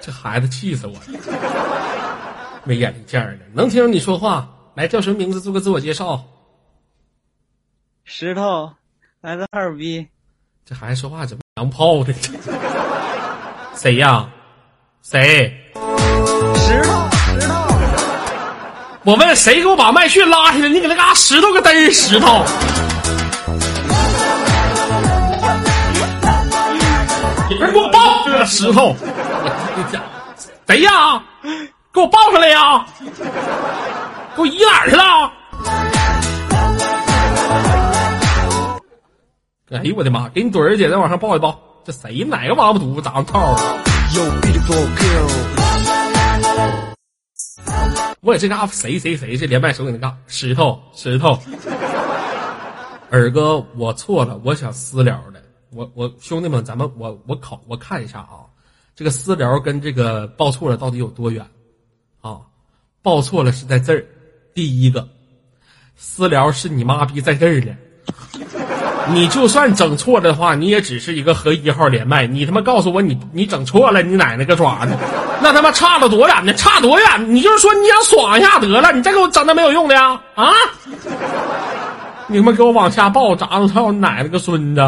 这孩子气死我了，没眼力见儿的，能听着你说话，来叫什么名字？做个自我介绍。石头，来自哈尔滨。这孩子说话怎么娘炮的？谁呀？谁？石头，石头，我问谁给我把麦序拉下来？你搁那嘎石头个嘚儿石头！你别给我抱石头！我你讲谁呀？给我抱上来呀！给我移哪儿去了？哎呦我的妈！给你怼儿姐再往上抱一抱。这谁哪个王八犊子长套啊？Yo, beautiful girl. 我也这嘎谁谁谁这连麦手给那干石头石头，二哥我错了，我想私聊的，我我兄弟们咱们我我考我看一下啊，这个私聊跟这个报错了到底有多远啊？报错了是在这儿，第一个私聊是你妈逼在这儿呢。你就算整错的话，你也只是一个和一号连麦。你他妈告诉我你你整错了，你奶奶个爪子！那他妈差了多远呢？差多远？你就是说你想爽一下得了，你再给我整那没有用的呀？啊！你他妈给我往下抱，咋的？操你奶奶个孙子！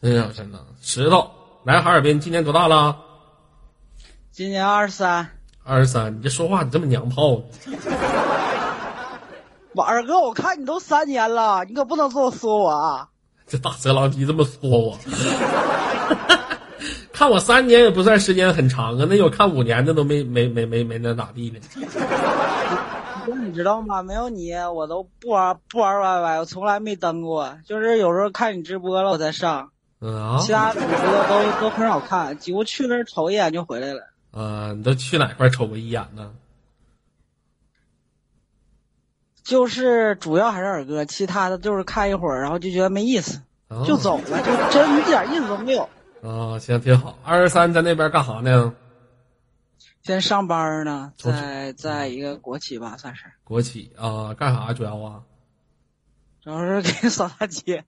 哎呀，真的，石头来哈尔滨，今年多大了？今年二十三。二十三。你这说话你这么娘炮的？我二哥，我看你都三年了，你可不能这么说我啊！这大色狼，你这么说我，看我三年也不算时间很长啊，那有看五年的都没没没没没那咋地的。哥，你知道吗？没有你，我都不玩不玩 YY，我从来没登过，就是有时候看你直播了我才上，嗯啊其他主播都都很少看，几乎去那儿瞅一眼就回来了。啊，你都去哪块瞅过一眼呢？就是主要还是二哥，其他的就是看一会儿，然后就觉得没意思，啊就走了，就真一点意思都没有。啊，行，挺好。二十三在那边干啥呢？现在上班呢，在在一个国企吧，算是，国企啊，干啥主要啊？主要是给扫大街，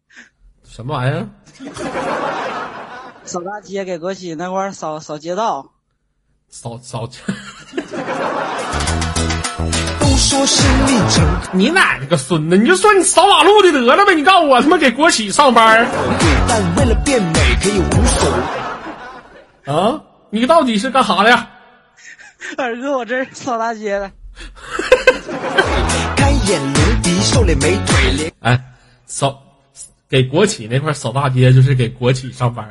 什么玩意儿？扫大街给国企那块扫扫街道。扫扫，都说生命诚你奶奶个孙子！你就说你扫马路的得了呗！你告诉我他妈给国企上班但为了变美可以无所谓。啊？你到底是干啥的呀？二哥，我这是扫大街的，开眼隆鼻，瘦脸美腿，连哎，扫给国企那块扫大街，就是给国企上班。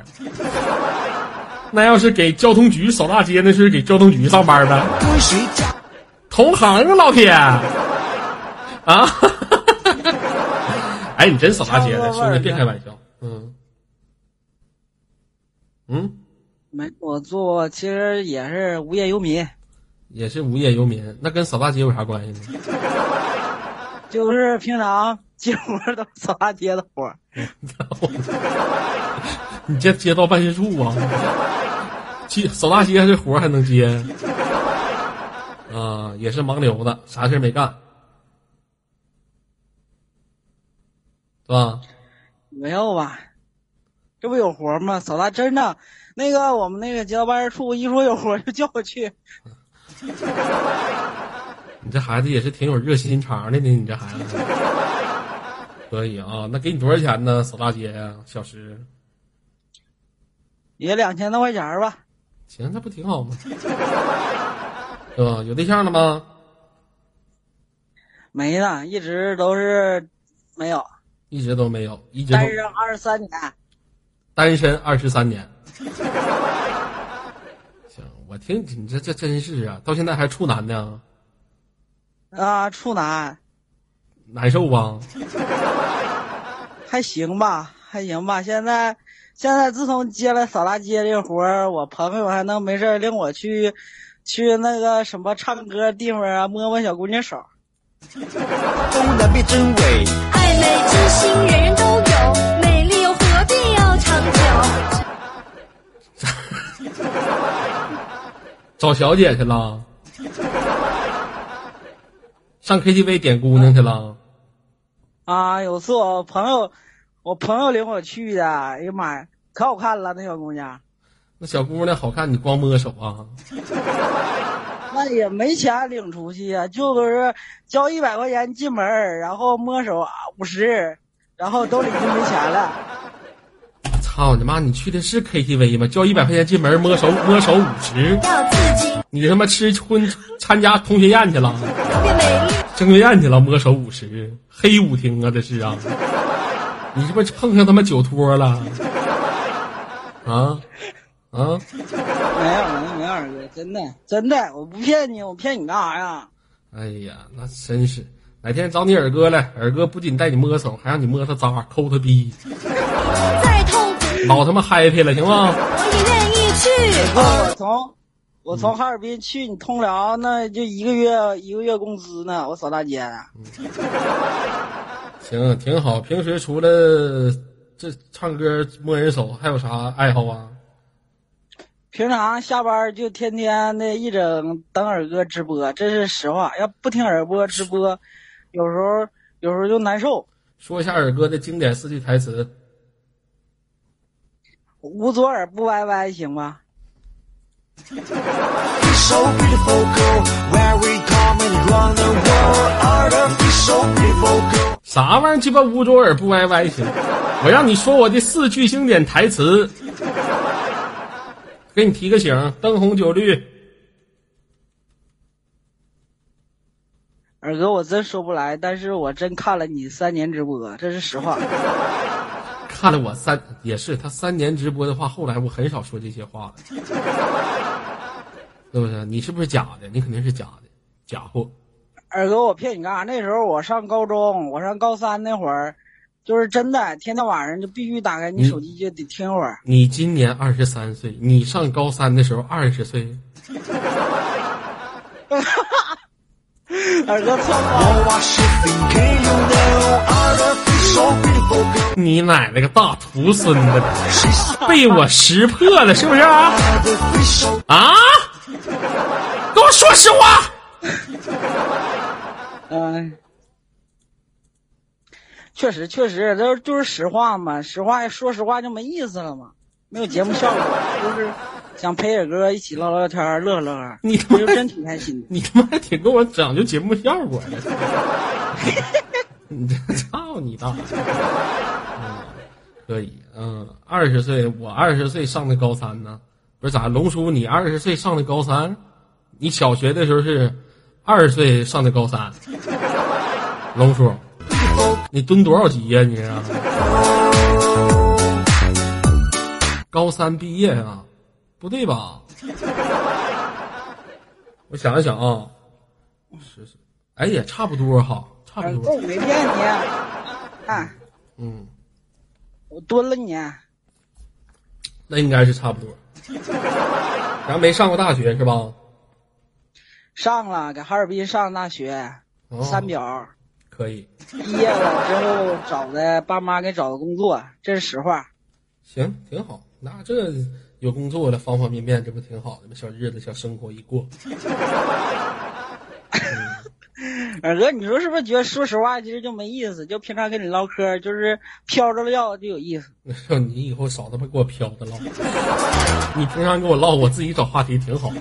那要是给交通局扫大街，那是给交通局上班呗。科学家。同行啊，老铁。啊！哎，你真扫大街的，兄弟，别开玩笑。嗯嗯，没我做，其实也是无业游民，也是无业游民，那跟扫大街有啥关系呢？就是平常接 活都扫大街的活儿。你这街道办事处啊？接扫大街这活儿还能接，啊，也是盲流子，啥事儿没干，是吧？没有吧？这不有活吗？扫大真的，那个我们那个街道办事处一说有活就叫我去。你这孩子也是挺有热心肠的呢，你这孩子。可以啊，那给你多少钱呢？扫大街呀、小时？也两千多块钱儿吧。行，那不挺好吗？是吧？有对象了吗？没呢，一直都是没有，一直都没有，一直单身二十三年。单身二十三年。行，我听你这这真是啊，到现在还处男呢，啊，处男难受吧？还行吧，还行吧。现在现在自从接了扫大街这活儿，我朋友还能没事儿领我去去那个什么唱歌地方啊，摸摸小姑娘手。东南边真伪，爱美之心人人都有，美丽又何必要长久？找小姐去了，上 KTV 点姑娘去了。啊，有次我朋友，我朋友领我去的，哎呀妈呀，可好看了那小姑娘。那小姑娘好看，你光摸手啊？那也没钱领出去呀、就都是交一百块钱进门，然后摸手五十，然后兜里就没钱了。操你妈！你去的是 KTV 吗？交一百块钱进门，摸手摸手五十，要刺激，你他妈吃婚参加同学宴去了？变美丽。正月宴去了，摸手五十，黑舞厅啊，这是啊！你是不是碰上他妈酒托了？啊啊！没有没有没有，二哥，真的真的，我不骗你，我骗你干啥呀？哎呀，那真是，哪天找你二哥来，二哥不仅带你摸手，还让你摸他渣，抠他逼，老他妈 happy 了，行吗？我也愿意去。我从我从哈尔滨去你通辽，那就一个月一个月工资呢，我扫大街呢。行，挺好。平时除了这唱歌摸人手，还有啥爱好啊？平常下班就天天的一整等耳哥直播，这是实话。要不听耳哥直播，有时候有时候就难受。说一下耳哥的经典四句台词。捂左耳不歪歪，行吗？so beautiful girl, where we come and run the world. Artificial beautiful girl. 啥玩意儿？鸡巴捂左耳不歪歪行？我让你说我的四句经典台词，给你提个醒：灯红酒绿。二哥，我真说不来，但是我真看了你三年直播，这是实话。看了我三也是他三年直播的话，后来我很少说这些话了，是不是？你是不是假的？你肯定是假的，假货。二哥，我骗你干啥？那时候我上高中，我上高三那会儿，就是真的，天天晚上就必须打开你你手机就得听会儿。你今年二十三岁，你上高三的时候二十岁，二哥错了，Oh. 你奶奶个大徒孙子的，被我识破了是不是啊？啊！跟我说实话。嗯、确实确实，这就是实话嘛，实话说实话就没意思了嘛，没有节目效果，就是想陪二哥一起唠唠天，乐乐呵，你他妈就真挺开心的。你他妈还挺跟我讲究节目效果的，你这操你大爷！嗯，可以，嗯，二十岁，我二十岁上的高三呢，不是咋？龙叔，你二十岁上的高三，你小学的时候是二十岁上的高三，龙叔，你蹲多少级呀、你啊？高三毕业啊？不对吧？我想一想啊，是是，哎也差不多哈，差不，多我，没骗你，啊，嗯，我蹲了你。那应该是差不多。然后没上过大学是吧？上了，给哈尔滨上大学，哦三表，可以，毕业了之后找的爸妈给找的工作，这是实话。行，挺好。那这有工作了，方方面面，这不挺好的吗？小日子、小生活一过，二哥，你说是不是觉得说实话其实就没意思？就平常跟你唠嗑，就是飘着唠就有意思。让 你以后少他妈给我飘着唠。你平常跟我唠，我自己找话题挺好。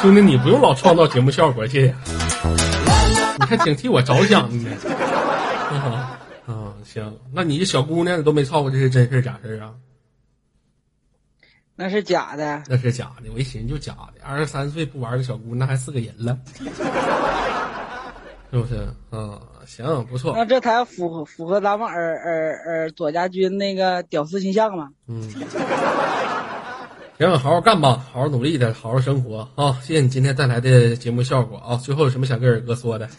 兄弟，你不用老创造节目效果，谢谢。你还挺替我着想呢。啊啊，行，那你小姑娘都没操过，这是真事儿假事儿啊？那是假的，那是假的，我一寻思就假的。二十三岁不玩的小姑娘，那还是个人了，是不是？啊，行，不错。那这才符合符合咱们尔尔尔左家军那个屌丝形象嘛？嗯，行，好好干吧，好好努力的，好好生活啊！谢谢你今天带来的节目效果啊！最后有什么想跟尔哥说的？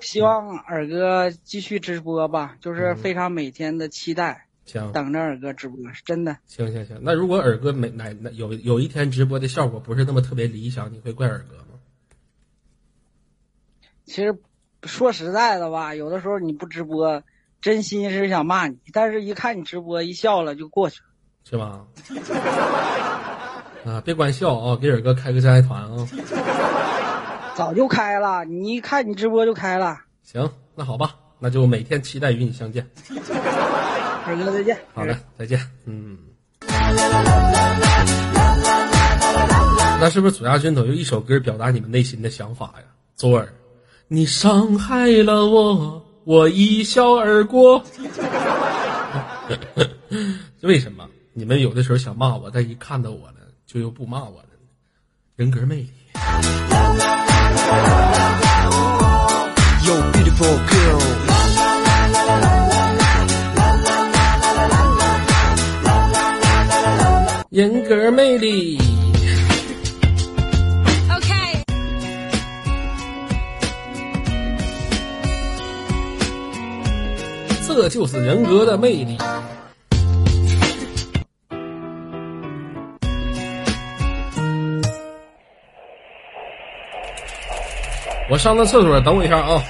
希望尔哥继续直播吧，就是非常每天的期待，行，等着尔哥直播，是真的。行行行，那如果尔哥每哪哪有有一天直播的效果不是那么特别理想，你会怪尔哥吗？其实说实在的吧，有的时候你不直播，真心是想骂你，但是一看你直播一笑了就过去了。是吧？啊，别管笑啊，给尔哥开个真爱团啊！早就开了，你一看你直播就开了。行，那好吧，那就每天期待与你相见。尔哥再见。好的，再见。嗯。那是不是左家军都用一首歌表达你们内心的想法呀？左耳，你伤害了我，我一笑而过。为什么？你们有的时候想骂我，但一看到我呢，就又不骂我了。人格魅力。Yo, beautiful girl. 人格魅力。这就是人格的魅力。我上个厕所，等我一下啊。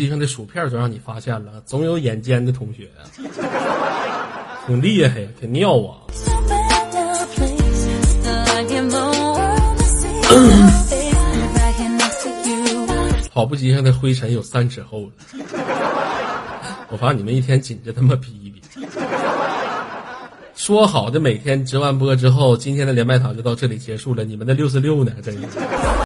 机上的薯片都让你发现了，总有眼尖的同学呀、挺厉害，挺尿啊！跑步机上的灰尘有三尺厚了。我发现你们一天紧着他妈逼逼。说好的每天直完播之后，今天的连麦堂就到这里结束了，你们的六十六呢？真是。